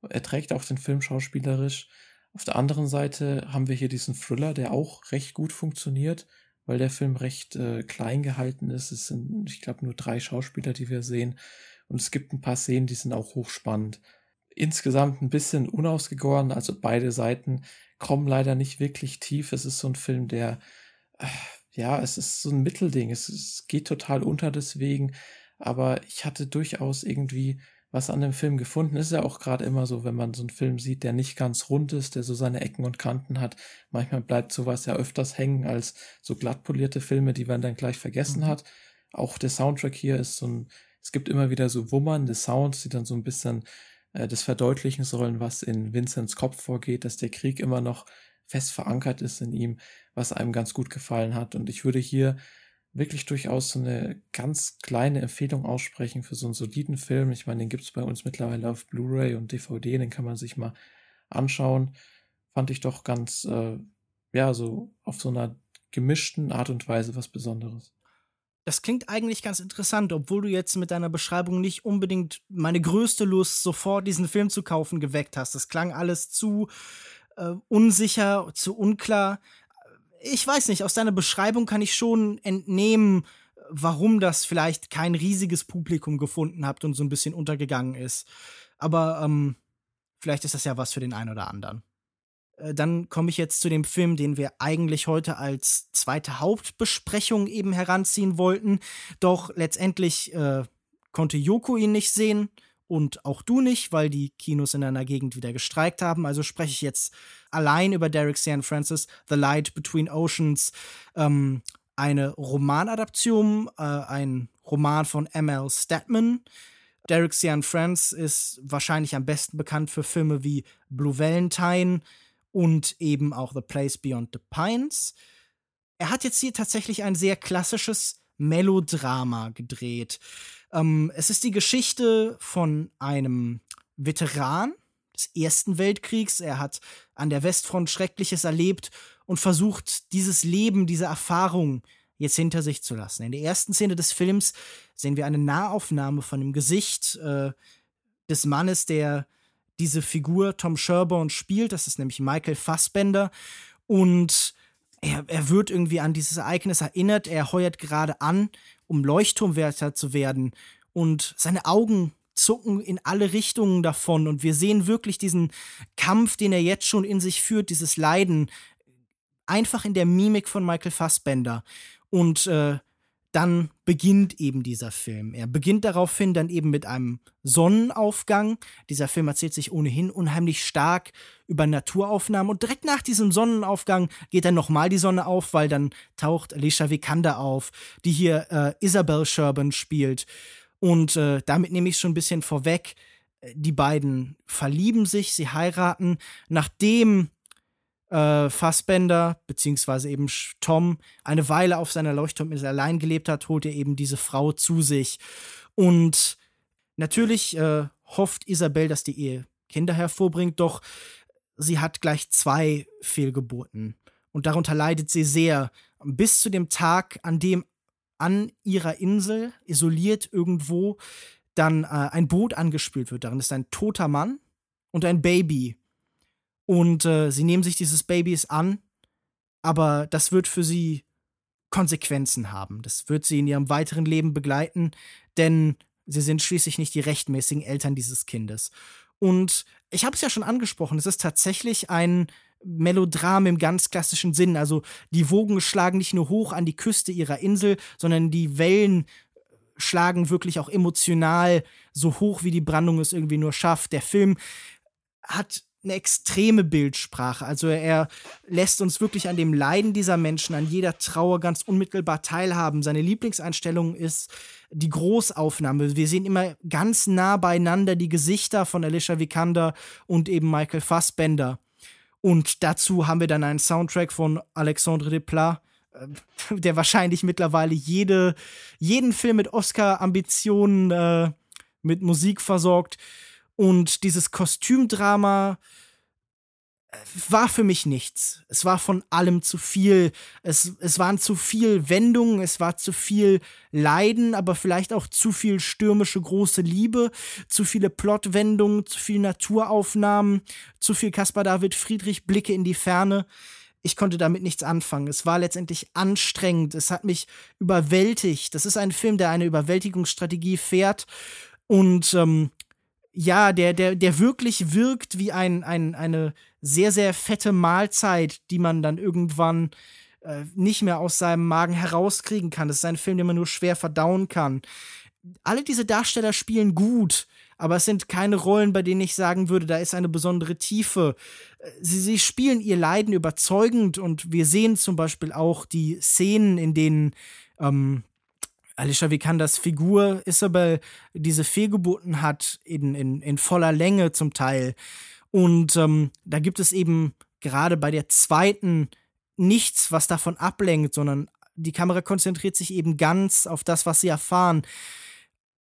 Er trägt auch den Film schauspielerisch. Auf der anderen Seite haben wir hier diesen Thriller, der auch recht gut funktioniert, weil der Film recht äh, klein gehalten ist. Es sind, ich glaube, nur drei Schauspieler, die wir sehen. Und es gibt ein paar Szenen, die sind auch hochspannend. Insgesamt ein bisschen unausgegoren, also beide Seiten kommen leider nicht wirklich tief. Es ist so ein Film, der äh, ja, es ist so ein Mittelding. Es, es geht total unter deswegen. Aber ich hatte durchaus irgendwie was an dem Film gefunden. Ist ja auch gerade immer so, wenn man so einen Film sieht, der nicht ganz rund ist, der so seine Ecken und Kanten hat. Manchmal bleibt sowas ja öfters hängen als so glatt polierte Filme, die man dann gleich vergessen mhm. hat. Auch der Soundtrack hier ist so ein, es gibt immer wieder so wummernde Sounds, die dann so ein bisschen äh, das verdeutlichen sollen, was in Vincents Kopf vorgeht, dass der Krieg immer noch fest verankert ist in ihm, was einem ganz gut gefallen hat. Und ich würde hier wirklich durchaus so eine ganz kleine Empfehlung aussprechen für so einen soliden Film. Ich meine, den gibt es bei uns mittlerweile auf Blu-ray und DVD, den kann man sich mal anschauen. Fand ich doch ganz, äh, ja, so auf so einer gemischten Art und Weise was Besonderes. Das klingt eigentlich ganz interessant, obwohl du jetzt mit deiner Beschreibung nicht unbedingt meine größte Lust, sofort diesen Film zu kaufen, geweckt hast. Das klang alles zu äh, unsicher, zu unklar. Ich weiß nicht, aus deiner Beschreibung kann ich schon entnehmen, warum das vielleicht kein riesiges Publikum gefunden habt und so ein bisschen untergegangen ist. Aber ähm, vielleicht ist das ja was für den einen oder anderen. Äh, dann komme ich jetzt zu dem Film, den wir eigentlich heute als zweite Hauptbesprechung eben heranziehen wollten. Doch letztendlich äh, konnte Yoko ihn nicht sehen und auch du nicht, weil die Kinos in einer Gegend wieder gestreikt haben. Also spreche ich jetzt allein über Derek Cian Francis, The Light Between Oceans, ähm, eine Romanadaption, äh, ein Roman von M.L. Statman. Derek Cian Francis ist wahrscheinlich am besten bekannt für Filme wie Blue Valentine und eben auch The Place Beyond the Pines. er hat jetzt hier tatsächlich ein sehr klassisches Melodrama gedreht. Ähm, es ist die Geschichte von einem Veteran des Ersten Weltkriegs. Er hat an der Westfront Schreckliches erlebt und versucht, dieses Leben, diese Erfahrung jetzt hinter sich zu lassen. In der ersten Szene des Films sehen wir eine Nahaufnahme von dem Gesicht äh, des Mannes, der diese Figur Tom Sherborne spielt. Das ist nämlich Michael Fassbender. Und er, er wird irgendwie an dieses Ereignis erinnert. Er heuert gerade an, um Leuchtturmwärter zu werden. Und seine Augen zucken in alle Richtungen davon. Und wir sehen wirklich diesen Kampf, den er jetzt schon in sich führt, dieses Leiden, einfach in der Mimik von Michael Fassbender. Und äh, dann beginnt eben dieser Film. Er beginnt daraufhin dann eben mit einem Sonnenaufgang. Dieser Film erzählt sich ohnehin unheimlich stark über Naturaufnahmen und direkt nach diesem Sonnenaufgang geht dann nochmal die Sonne auf, weil dann taucht Alicia Vikander auf, die hier äh, Isabel Sherburne spielt. Und äh, damit nehme ich schon ein bisschen vorweg. Die beiden verlieben sich, sie heiraten. Nachdem äh, Fassbender, beziehungsweise eben Tom, eine Weile auf seiner Leuchtturminsel allein gelebt hat, holt er eben diese Frau zu sich. Und natürlich äh, hofft Isabel, dass die Ehe Kinder hervorbringt, doch sie hat gleich zwei Fehlgeburten. Und darunter leidet sie sehr, bis zu dem Tag, an dem an ihrer Insel, isoliert irgendwo, dann äh, ein Boot angespült wird. Darin ist ein toter Mann und ein Baby. Und äh, sie nehmen sich dieses Babys an, aber das wird für sie Konsequenzen haben. Das wird sie in ihrem weiteren Leben begleiten, denn sie sind schließlich nicht die rechtmäßigen Eltern dieses Kindes. Und ich habe es ja schon angesprochen, es ist tatsächlich ein Melodram im ganz klassischen Sinn. Also die Wogen schlagen nicht nur hoch an die Küste ihrer Insel, sondern die Wellen schlagen wirklich auch emotional so hoch, wie die Brandung es irgendwie nur schafft. Der Film hat eine extreme Bildsprache. Also er lässt uns wirklich an dem Leiden dieser Menschen, an jeder Trauer ganz unmittelbar teilhaben. Seine Lieblingseinstellung ist die Großaufnahme. Wir sehen immer ganz nah beieinander die Gesichter von Alicia Vikander und eben Michael Fassbender. Und dazu haben wir dann einen Soundtrack von Alexandre Desplat, äh, der wahrscheinlich mittlerweile jede, jeden Film mit Oscar-Ambitionen äh, mit Musik versorgt. Und dieses Kostümdrama äh, war für mich nichts. Es war von allem zu viel. Es, es waren zu viel Wendungen, es war zu viel Leiden, aber vielleicht auch zu viel stürmische große Liebe, zu viele Plotwendungen, zu viel Naturaufnahmen, zu viel Caspar David Friedrich Blicke in die Ferne. Ich konnte damit nichts anfangen. Es war letztendlich anstrengend. Es hat mich überwältigt. Das ist ein Film, der eine Überwältigungsstrategie fährt und ähm, ja, der, der, der wirklich wirkt wie ein, ein, eine sehr, sehr fette Mahlzeit, die man dann irgendwann äh, nicht mehr aus seinem Magen herauskriegen kann. Das ist ein Film, den man nur schwer verdauen kann. Alle diese Darsteller spielen gut, aber es sind keine Rollen, bei denen ich sagen würde, da ist eine besondere Tiefe. Sie, sie spielen ihr Leiden überzeugend und wir sehen zum Beispiel auch die Szenen, in denen ähm, Alicia Vikanders Figur Isabel diese Fehlgeburten hat in, in, in voller Länge zum Teil. Und ähm, da gibt es eben gerade bei der zweiten nichts, was davon ablenkt, sondern die Kamera konzentriert sich eben ganz auf das, was sie erfahren.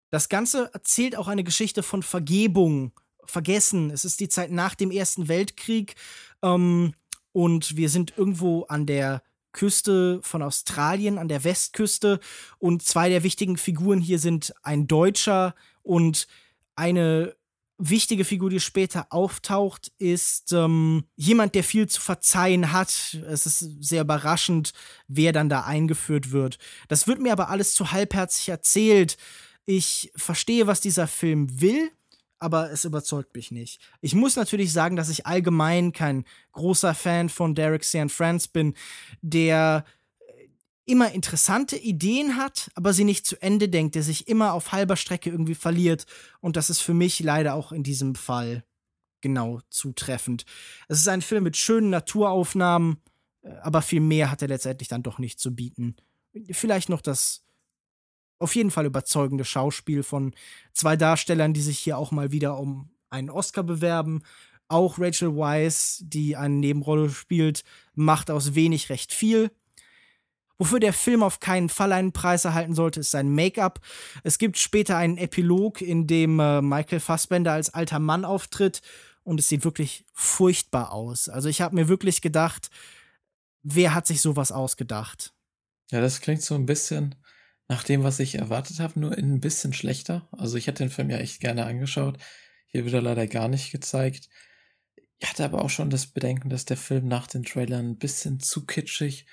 Das Ganze erzählt auch eine Geschichte von Vergebung, Vergessen. Es ist die Zeit nach dem Ersten Weltkrieg ähm, und wir sind irgendwo an der Küste von Australien, an der Westküste. Und zwei der wichtigen Figuren hier sind ein Deutscher und eine wichtige Figur, die später auftaucht, ist ähm, jemand, der viel zu verzeihen hat. Es ist sehr überraschend, wer dann da eingeführt wird. Das wird mir aber alles zu halbherzig erzählt. Ich verstehe, was dieser Film will, aber es überzeugt mich nicht. Ich muss natürlich sagen, dass ich allgemein kein großer Fan von Derek Cianfrance bin, der äh, immer interessante Ideen hat, aber sie nicht zu Ende denkt, der sich immer auf halber Strecke irgendwie verliert. Und das ist für mich leider auch in diesem Fall genau zutreffend. Es ist ein Film mit schönen Naturaufnahmen, äh, aber viel mehr hat er letztendlich dann doch nicht zu bieten. Vielleicht noch das auf jeden Fall überzeugende Schauspiel von zwei Darstellern, die sich hier auch mal wieder um einen Oscar bewerben. Auch Rachel Weisz, die eine Nebenrolle spielt, macht aus wenig recht viel. Wofür der Film auf keinen Fall einen Preis erhalten sollte, ist sein Make-up. Es gibt später einen Epilog, in dem äh, Michael Fassbender als alter Mann auftritt und es sieht wirklich furchtbar aus. Also ich habe mir wirklich gedacht, wer hat sich sowas ausgedacht? Ja, das klingt so ein bisschen nach dem, was ich erwartet habe, nur ein bisschen schlechter. Also ich hätte den Film ja echt gerne angeschaut. Hier wird er leider gar nicht gezeigt. Ich hatte aber auch schon das Bedenken, dass der Film nach den Trailern ein bisschen zu kitschig,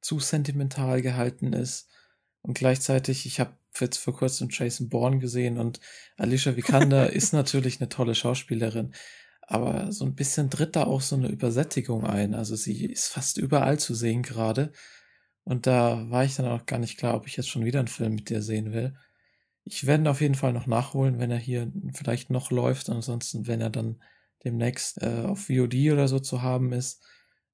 zu sentimental gehalten ist. Und gleichzeitig, ich habe jetzt vor kurzem Jason Bourne gesehen und Alicia Vikander [laughs] ist natürlich eine tolle Schauspielerin. Aber so ein bisschen tritt da auch so eine Übersättigung ein. Also sie ist fast überall zu sehen gerade. Und da war ich dann auch gar nicht klar, ob ich jetzt schon wieder einen Film mit dir sehen will. Ich werde ihn auf jeden Fall noch nachholen, wenn er hier vielleicht noch läuft. Ansonsten, wenn er dann demnächst äh, auf VOD oder so zu haben ist.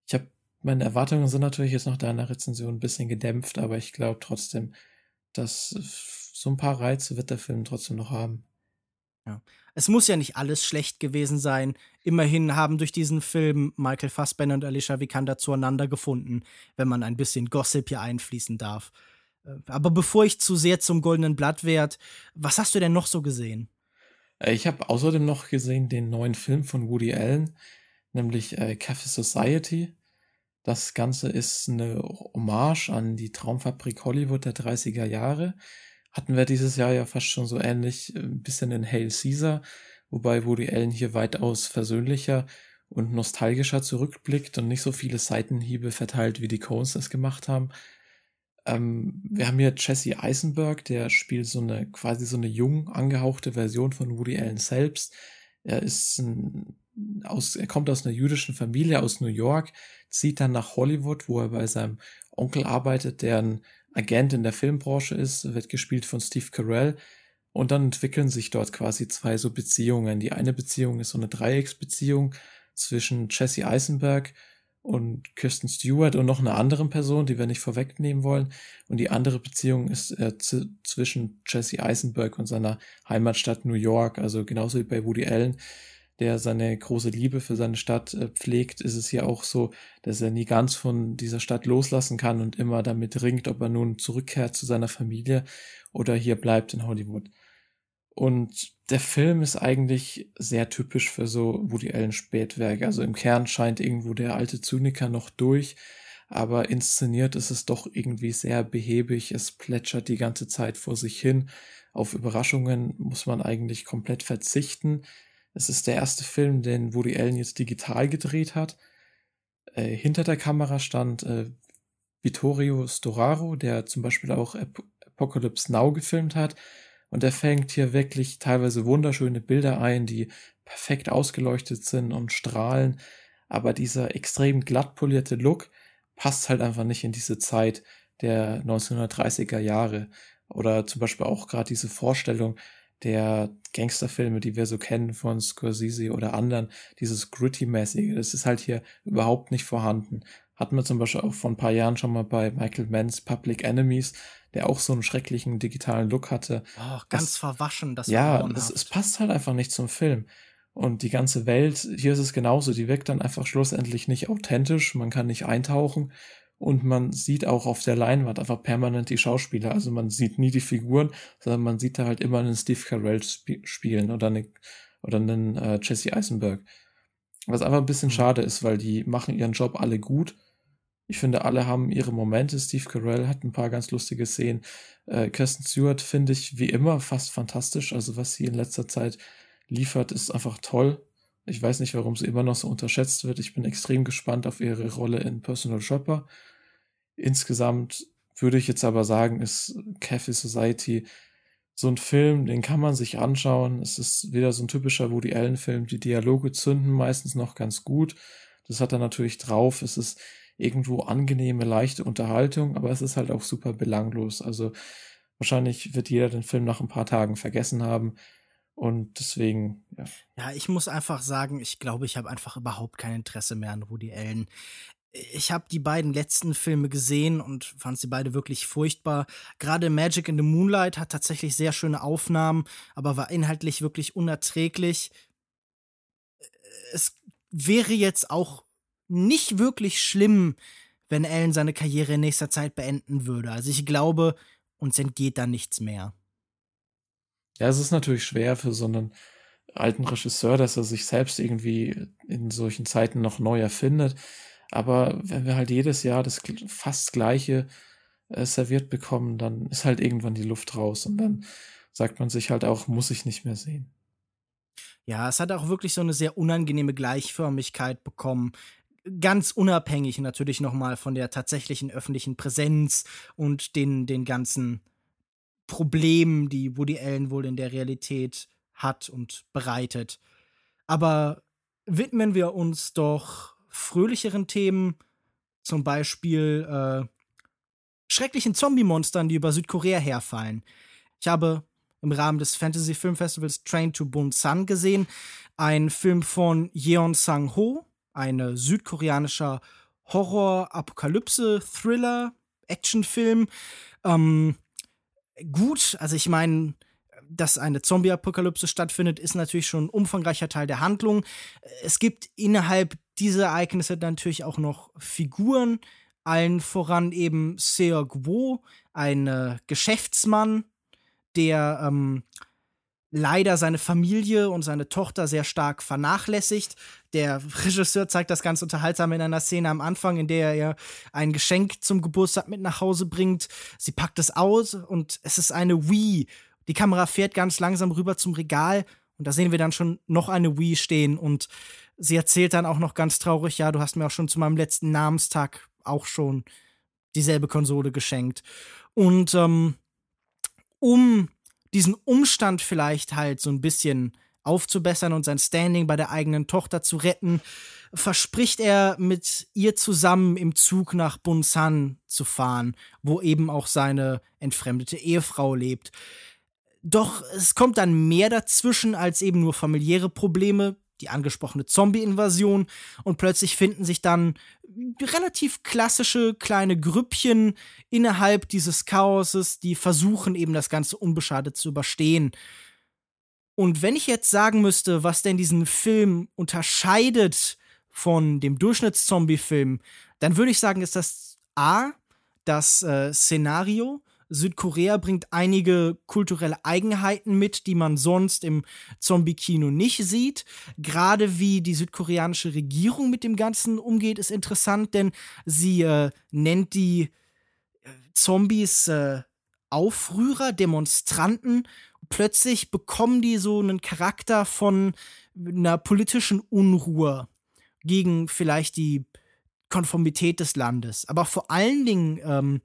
Ich habe meine Erwartungen sind natürlich jetzt nach deiner Rezension ein bisschen gedämpft, aber ich glaube trotzdem, dass so ein paar Reize wird der Film trotzdem noch haben. Ja. Es muss ja nicht alles schlecht gewesen sein. Immerhin haben durch diesen Film Michael Fassbender und Alicia Vikander zueinander gefunden, wenn man ein bisschen Gossip hier einfließen darf. Äh, aber bevor ich zu sehr zum goldenen Blatt werde, was hast du denn noch so gesehen? Äh, ich habe außerdem noch gesehen den neuen Film von Woody Allen, nämlich äh, Cafe Society. Das Ganze ist eine Hommage an die Traumfabrik Hollywood der 30er Jahre. Hatten wir dieses Jahr ja fast schon so ähnlich äh, ein bisschen in Hail Caesar, wobei Woody Allen hier weitaus versöhnlicher und nostalgischer zurückblickt und nicht so viele Seitenhiebe verteilt, wie die Coens das gemacht haben. Ähm, wir haben hier Jesse Eisenberg, der spielt so eine quasi so eine jung angehauchte Version von Woody Allen selbst. Er ist ein, aus, er kommt aus einer jüdischen Familie aus New York, zieht dann nach Hollywood, wo er bei seinem Onkel arbeitet, der ein Agent in der Filmbranche ist, wird gespielt von Steve Carell. Und dann entwickeln sich dort quasi zwei so Beziehungen. Die eine Beziehung ist so eine Dreiecksbeziehung zwischen Jesse Eisenberg und Kirsten Stewart und noch einer anderen Person, die wir nicht vorwegnehmen wollen. Und die andere Beziehung ist äh, zwischen Jesse Eisenberg und seiner Heimatstadt New York, also genauso wie bei Woody Allen, der seine große Liebe für seine Stadt äh, pflegt, ist es hier auch so, dass er nie ganz von dieser Stadt loslassen kann und immer damit ringt, ob er nun zurückkehrt zu seiner Familie oder hier bleibt in Hollywood. Und der Film ist eigentlich sehr typisch für so Woody Allen Spätwerke. Also im Kern scheint irgendwo der alte Zyniker noch durch, aber inszeniert ist es doch irgendwie sehr behäbig. Es plätschert die ganze Zeit vor sich hin. Auf Überraschungen muss man eigentlich komplett verzichten. Es ist der erste Film, den Woody Allen jetzt digital gedreht hat. Äh, hinter der Kamera stand äh, Vittorio Storaro, der zum Beispiel auch Ap Apocalypse Now gefilmt hat und er fängt hier wirklich teilweise wunderschöne Bilder ein, die perfekt ausgeleuchtet sind und strahlen. Aber dieser extrem glatt polierte Look passt halt einfach nicht in diese Zeit der 1930er Jahre. Oder zum Beispiel auch gerade diese Vorstellung der Gangsterfilme, die wir so kennen von Scorsese oder anderen, dieses Gritty-mäßige, das ist halt hier überhaupt nicht vorhanden. Hatten wir zum Beispiel auch vor ein paar Jahren schon mal bei Michael Manns Public Enemies, der auch so einen schrecklichen digitalen Look hatte. Oh, ganz das, verwaschen, das Ja, es, es passt halt einfach nicht zum Film. Und die ganze Welt, hier ist es genauso, die wirkt dann einfach schlussendlich nicht authentisch, man kann nicht eintauchen und man sieht auch auf der Leinwand einfach permanent die Schauspieler. Also man sieht nie die Figuren, sondern man sieht da halt immer einen Steve Carell sp spielen oder, eine, oder einen äh, Jesse Eisenberg. Was einfach ein bisschen mhm. schade ist, weil die machen ihren Job alle gut ich finde, alle haben ihre Momente. Steve Carell hat ein paar ganz lustige Szenen. Äh, Kirsten Stewart finde ich wie immer fast fantastisch. Also was sie in letzter Zeit liefert, ist einfach toll. Ich weiß nicht, warum sie immer noch so unterschätzt wird. Ich bin extrem gespannt auf ihre Rolle in Personal Shopper. Insgesamt würde ich jetzt aber sagen, ist Cafe Society so ein Film, den kann man sich anschauen. Es ist wieder so ein typischer Woody Allen Film. Die Dialoge zünden meistens noch ganz gut. Das hat er natürlich drauf. Es ist irgendwo angenehme, leichte Unterhaltung, aber es ist halt auch super belanglos. Also wahrscheinlich wird jeder den Film nach ein paar Tagen vergessen haben. Und deswegen, ja. Ja, ich muss einfach sagen, ich glaube, ich habe einfach überhaupt kein Interesse mehr an Woody Allen. Ich habe die beiden letzten Filme gesehen und fand sie beide wirklich furchtbar. Gerade Magic in the Moonlight hat tatsächlich sehr schöne Aufnahmen, aber war inhaltlich wirklich unerträglich. Es wäre jetzt auch nicht wirklich schlimm, wenn Alan seine Karriere in nächster Zeit beenden würde. Also ich glaube, uns entgeht da nichts mehr. Ja, es ist natürlich schwer für so einen alten Regisseur, dass er sich selbst irgendwie in solchen Zeiten noch neu erfindet. Aber wenn wir halt jedes Jahr das fast gleiche äh, serviert bekommen, dann ist halt irgendwann die Luft raus und dann sagt man sich halt auch, muss ich nicht mehr sehen. Ja, es hat auch wirklich so eine sehr unangenehme Gleichförmigkeit bekommen. Ganz unabhängig natürlich nochmal von der tatsächlichen öffentlichen Präsenz und den, den ganzen Problemen, die Woody Allen wohl in der Realität hat und bereitet. Aber widmen wir uns doch fröhlicheren Themen, zum Beispiel äh, schrecklichen Zombie-Monstern, die über Südkorea herfallen. Ich habe im Rahmen des Fantasy Film Festivals Train to Busan gesehen, ein Film von Yeon Sang-ho, ein südkoreanischer Horror-Apokalypse-Thriller, Actionfilm. Ähm, gut, also ich meine, dass eine Zombie-Apokalypse stattfindet, ist natürlich schon ein umfangreicher Teil der Handlung. Es gibt innerhalb dieser Ereignisse natürlich auch noch Figuren, allen voran eben Seo Guo, ein äh, Geschäftsmann, der ähm, leider seine Familie und seine Tochter sehr stark vernachlässigt. Der Regisseur zeigt das ganz unterhaltsam in einer Szene am Anfang, in der er ein Geschenk zum Geburtstag mit nach Hause bringt. Sie packt es aus und es ist eine Wii. Die Kamera fährt ganz langsam rüber zum Regal und da sehen wir dann schon noch eine Wii stehen und sie erzählt dann auch noch ganz traurig, ja, du hast mir auch schon zu meinem letzten Namenstag auch schon dieselbe Konsole geschenkt. Und ähm, um diesen Umstand vielleicht halt so ein bisschen aufzubessern und sein Standing bei der eigenen Tochter zu retten, verspricht er mit ihr zusammen im Zug nach Bunsan zu fahren, wo eben auch seine entfremdete Ehefrau lebt. Doch es kommt dann mehr dazwischen als eben nur familiäre Probleme, die angesprochene Zombie-Invasion und plötzlich finden sich dann relativ klassische kleine Grüppchen innerhalb dieses Chaoses, die versuchen eben das Ganze unbeschadet zu überstehen. Und wenn ich jetzt sagen müsste, was denn diesen Film unterscheidet von dem Durchschnitts-Zombie-Film, dann würde ich sagen, ist das A, das äh, Szenario, Südkorea bringt einige kulturelle Eigenheiten mit, die man sonst im Zombie-Kino nicht sieht. Gerade wie die südkoreanische Regierung mit dem Ganzen umgeht, ist interessant, denn sie äh, nennt die äh, Zombies äh, Aufrührer, Demonstranten. Plötzlich bekommen die so einen Charakter von einer politischen Unruhe gegen vielleicht die Konformität des Landes. Aber vor allen Dingen ähm,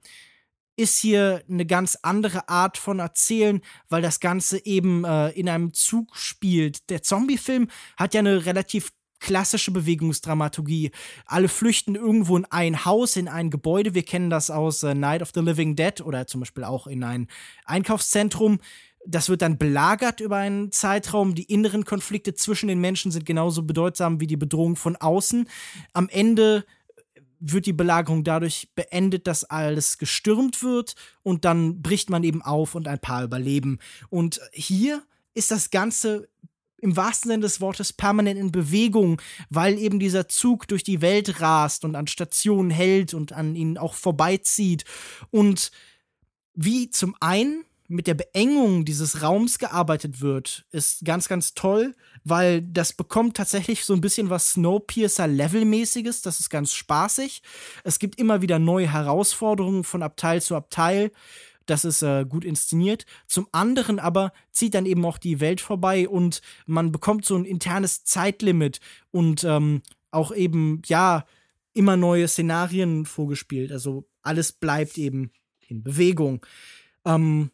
ist hier eine ganz andere Art von Erzählen, weil das Ganze eben äh, in einem Zug spielt. Der Zombie-Film hat ja eine relativ klassische Bewegungsdramaturgie. Alle flüchten irgendwo in ein Haus, in ein Gebäude. Wir kennen das aus äh, Night of the Living Dead oder zum Beispiel auch in ein Einkaufszentrum. Das wird dann belagert über einen Zeitraum. Die inneren Konflikte zwischen den Menschen sind genauso bedeutsam wie die Bedrohung von außen. Am Ende wird die Belagerung dadurch beendet, dass alles gestürmt wird und dann bricht man eben auf und ein paar überleben. Und hier ist das Ganze im wahrsten Sinne des Wortes permanent in Bewegung, weil eben dieser Zug durch die Welt rast und an Stationen hält und an ihnen auch vorbeizieht. Und wie zum einen mit der Beengung dieses Raums gearbeitet wird, ist ganz, ganz toll, weil das bekommt tatsächlich so ein bisschen was Snowpiercer-Levelmäßiges. Das ist ganz spaßig. Es gibt immer wieder neue Herausforderungen von Abteil zu Abteil. Das ist äh, gut inszeniert. Zum anderen aber zieht dann eben auch die Welt vorbei und man bekommt so ein internes Zeitlimit und ähm, auch eben, ja, immer neue Szenarien vorgespielt. Also alles bleibt eben in Bewegung. Ähm,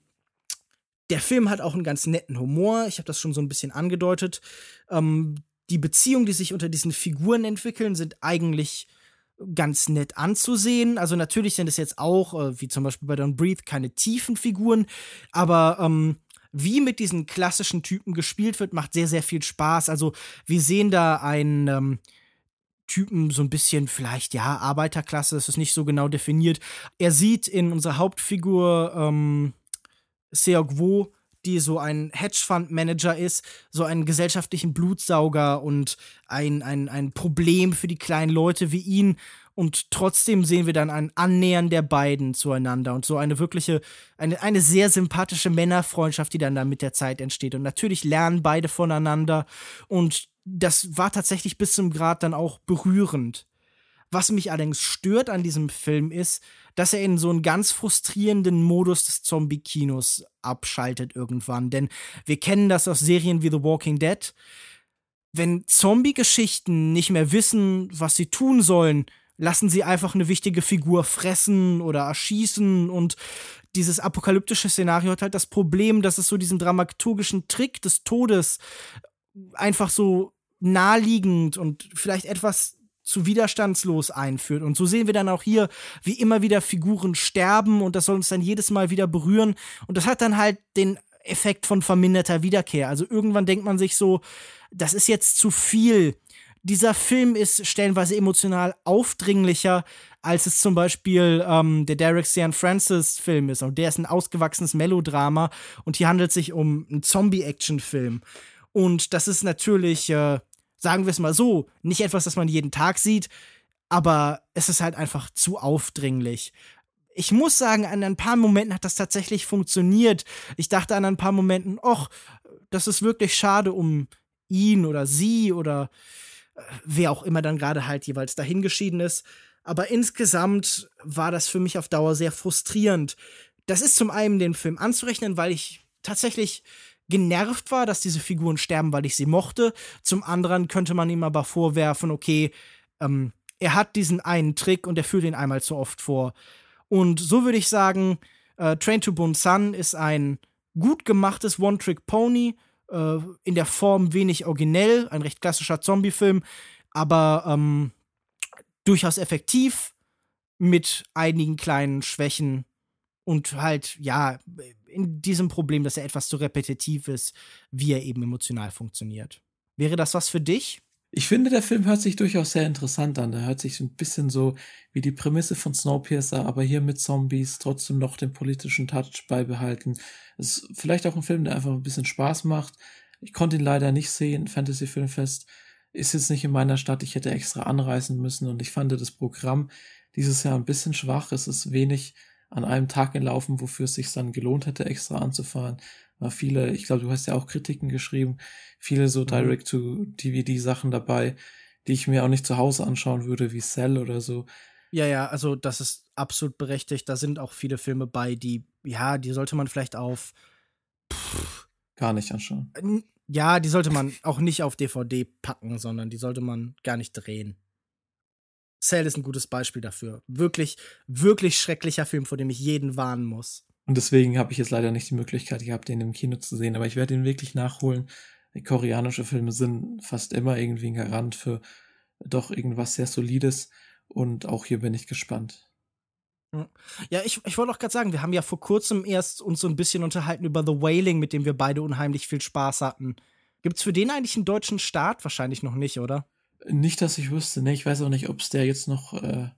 der Film hat auch einen ganz netten Humor. Ich habe das schon so ein bisschen angedeutet. Ähm, die Beziehungen, die sich unter diesen Figuren entwickeln, sind eigentlich ganz nett anzusehen. Also natürlich sind es jetzt auch, äh, wie zum Beispiel bei Don't Breathe, keine tiefen Figuren, aber ähm, wie mit diesen klassischen Typen gespielt wird, macht sehr, sehr viel Spaß. Also wir sehen da einen ähm, Typen so ein bisschen vielleicht, ja, Arbeiterklasse, das ist nicht so genau definiert. Er sieht in unserer Hauptfigur ähm, Seok-Wo, die so ein Hedgefonds-Manager ist, so einen gesellschaftlichen Blutsauger und ein, ein, ein Problem für die kleinen Leute wie ihn. Und trotzdem sehen wir dann ein Annähern der beiden zueinander und so eine wirkliche, eine, eine sehr sympathische Männerfreundschaft, die dann da mit der Zeit entsteht. Und natürlich lernen beide voneinander. Und das war tatsächlich bis zum Grad dann auch berührend. Was mich allerdings stört an diesem Film ist, dass er in so einen ganz frustrierenden Modus des Zombie-Kinos abschaltet irgendwann. Denn wir kennen das aus Serien wie The Walking Dead. Wenn Zombie-Geschichten nicht mehr wissen, was sie tun sollen, lassen sie einfach eine wichtige Figur fressen oder erschießen und dieses apokalyptische Szenario hat halt das Problem, dass es so diesen dramaturgischen Trick des Todes einfach so naheliegend und vielleicht etwas zu widerstandslos einführt. Und so sehen wir dann auch hier, wie immer wieder Figuren sterben und das soll uns dann jedes Mal wieder berühren. Und das hat dann halt den Effekt von verminderter Wiederkehr. Also irgendwann denkt man sich so, das ist jetzt zu viel dieser Film ist stellenweise emotional aufdringlicher, als es zum Beispiel ähm, der Derek Cian Francis Film ist. Und der ist ein ausgewachsenes Melodrama und hier handelt es sich um einen Zombie-Action-Film. Und das ist natürlich, äh, sagen wir es mal so, nicht etwas, das man jeden Tag sieht, aber es ist halt einfach zu aufdringlich. Ich muss sagen, an ein paar Momenten hat das tatsächlich funktioniert. Ich dachte an ein paar Momenten, ach, das ist wirklich schade um ihn oder sie oder wer auch immer dann gerade halt jeweils dahingeschieden ist. Aber insgesamt war das für mich auf Dauer sehr frustrierend. Das ist zum einen den Film anzurechnen, weil ich tatsächlich genervt war, dass diese Figuren sterben, weil ich sie mochte. Zum anderen könnte man ihm aber vorwerfen, okay, ähm, er hat diesen einen Trick und er führt ihn einmal zu oft vor. Und so würde ich sagen, äh, Train to Busan ist ein gut gemachtes One-Trick-Pony, äh, in der Form wenig originell, ein recht klassischer Zombie-Film, aber ähm, durchaus effektiv mit einigen kleinen Schwächen und halt, ja, in diesem Problem, dass er etwas zu repetitiv ist, wie er eben emotional funktioniert. Wäre das was für dich? Ich finde, der Film hört sich durchaus sehr interessant an. Er hört sich ein bisschen so wie die Prämisse von Snowpiercer, aber hier mit Zombies trotzdem noch den politischen Touch beibehalten. Es ist vielleicht auch ein Film, der einfach ein bisschen Spaß macht. Ich konnte ihn leider nicht sehen. Fantasy Filmfest ist jetzt nicht in meiner Stadt. Ich hätte extra anreisen müssen und ich fand das Programm dieses Jahr ein bisschen schwach. Es ist wenig an einem Tag gelaufen, wofür es sich dann gelohnt hätte, extra anzufahren war viele, ich glaube, du hast ja auch Kritiken geschrieben, viele so mhm. Direct-to-DVD-Sachen dabei, die ich mir auch nicht zu Hause anschauen würde, wie Cell oder so. Ja, ja, also das ist absolut berechtigt. Da sind auch viele Filme bei, die, ja, die sollte man vielleicht auf pff, gar nicht anschauen. Ja, die sollte man auch nicht auf DVD packen, sondern die sollte man gar nicht drehen. Cell ist ein gutes Beispiel dafür. Wirklich, wirklich schrecklicher Film, vor dem ich jeden warnen muss. Und deswegen habe ich jetzt leider nicht die Möglichkeit gehabt, den im Kino zu sehen. Aber ich werde ihn wirklich nachholen. Koreanische Filme sind fast immer irgendwie ein Garant für doch irgendwas sehr Solides. Und auch hier bin ich gespannt. Ja, ich, ich wollte auch gerade sagen, wir haben ja vor kurzem erst uns so ein bisschen unterhalten über The Wailing, mit dem wir beide unheimlich viel Spaß hatten. Gibt's für den eigentlich einen deutschen Start? Wahrscheinlich noch nicht, oder? Nicht, dass ich wüsste. Ne, ich weiß auch nicht, ob es der jetzt noch äh,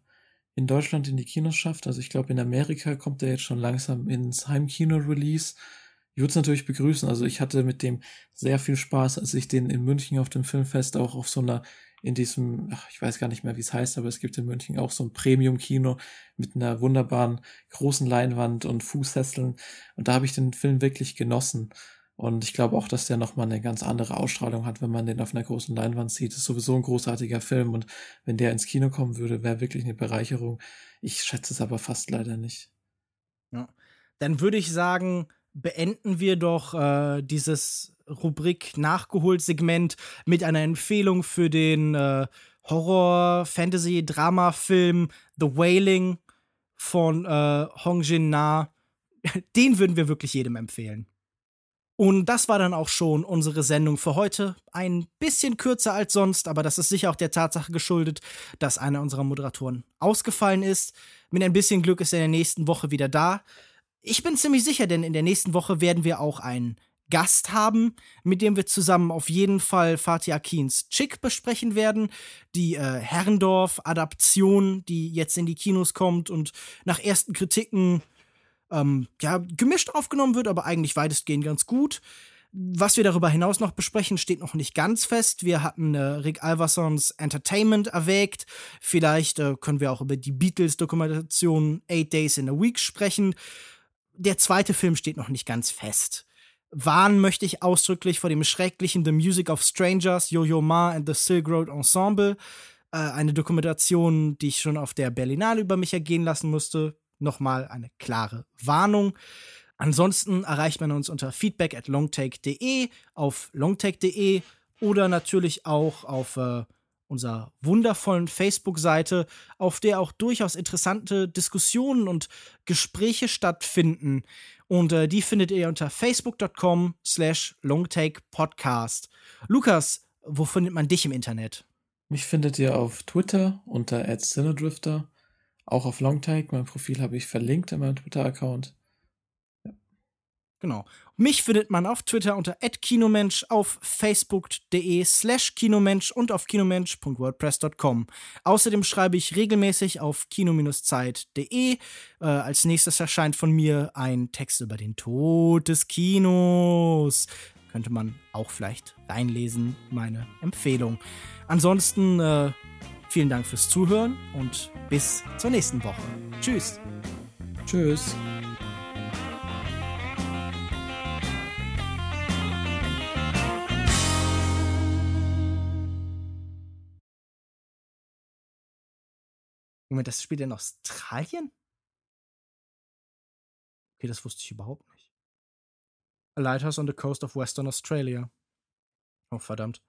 in Deutschland in die Kinos schafft. Also ich glaube, in Amerika kommt er jetzt schon langsam ins Heimkino-Release. Ich würde es natürlich begrüßen. Also ich hatte mit dem sehr viel Spaß, als ich den in München auf dem Filmfest auch auf so einer, in diesem, ach, ich weiß gar nicht mehr, wie es heißt, aber es gibt in München auch so ein Premium-Kino mit einer wunderbaren großen Leinwand und Fußsesseln. Und da habe ich den Film wirklich genossen. Und ich glaube auch, dass der nochmal eine ganz andere Ausstrahlung hat, wenn man den auf einer großen Leinwand sieht. Das ist sowieso ein großartiger Film und wenn der ins Kino kommen würde, wäre wirklich eine Bereicherung. Ich schätze es aber fast leider nicht. Ja. Dann würde ich sagen, beenden wir doch äh, dieses Rubrik Nachgeholt-Segment mit einer Empfehlung für den äh, Horror-Fantasy-Drama-Film The Wailing von äh, Hong Jin Na. [laughs] Den würden wir wirklich jedem empfehlen. Und das war dann auch schon unsere Sendung für heute. Ein bisschen kürzer als sonst, aber das ist sicher auch der Tatsache geschuldet, dass einer unserer Moderatoren ausgefallen ist. Mit ein bisschen Glück ist er in der nächsten Woche wieder da. Ich bin ziemlich sicher, denn in der nächsten Woche werden wir auch einen Gast haben, mit dem wir zusammen auf jeden Fall Fatih Akins Chick besprechen werden. Die äh, Herrendorf-Adaption, die jetzt in die Kinos kommt und nach ersten Kritiken ähm, ja, gemischt aufgenommen wird, aber eigentlich weitestgehend ganz gut. Was wir darüber hinaus noch besprechen, steht noch nicht ganz fest. Wir hatten äh, Rick Alversons Entertainment erwägt. Vielleicht äh, können wir auch über die Beatles-Dokumentation Eight Days in a Week sprechen. Der zweite Film steht noch nicht ganz fest. Warnen möchte ich ausdrücklich vor dem schrecklichen The Music of Strangers, Yo-Yo Ma and the Silk Road Ensemble. Äh, eine Dokumentation, die ich schon auf der Berlinale über mich ergehen lassen musste. Nochmal eine klare Warnung. Ansonsten erreicht man uns unter feedback at longtake.de, auf longtake.de oder natürlich auch auf äh, unserer wundervollen Facebook-Seite, auf der auch durchaus interessante Diskussionen und Gespräche stattfinden. Und äh, die findet ihr unter facebook.com slash longtakepodcast. Lukas, wo findet man dich im Internet? Mich findet ihr auf Twitter unter @cinedrifter, auch auf Longtake. Mein Profil habe ich verlinkt in meinem Twitter-Account. Genau. Mich findet man auf Twitter unter @kinomensch, auf facebook.de slash kinomensch und auf kinomensch.wordpress.com. Außerdem schreibe ich regelmäßig auf kino-zeit.de. Äh, als nächstes erscheint von mir ein Text über den Tod des Kinos. Könnte man auch vielleicht reinlesen, meine Empfehlung. Ansonsten äh, vielen Dank fürs Zuhören und bis zur nächsten Woche. Tschüss. Tschüss. Moment, das spielt in Australien? Okay, das wusste ich überhaupt nicht. A Lighthouse on the Coast of Western Australia. Oh, verdammt.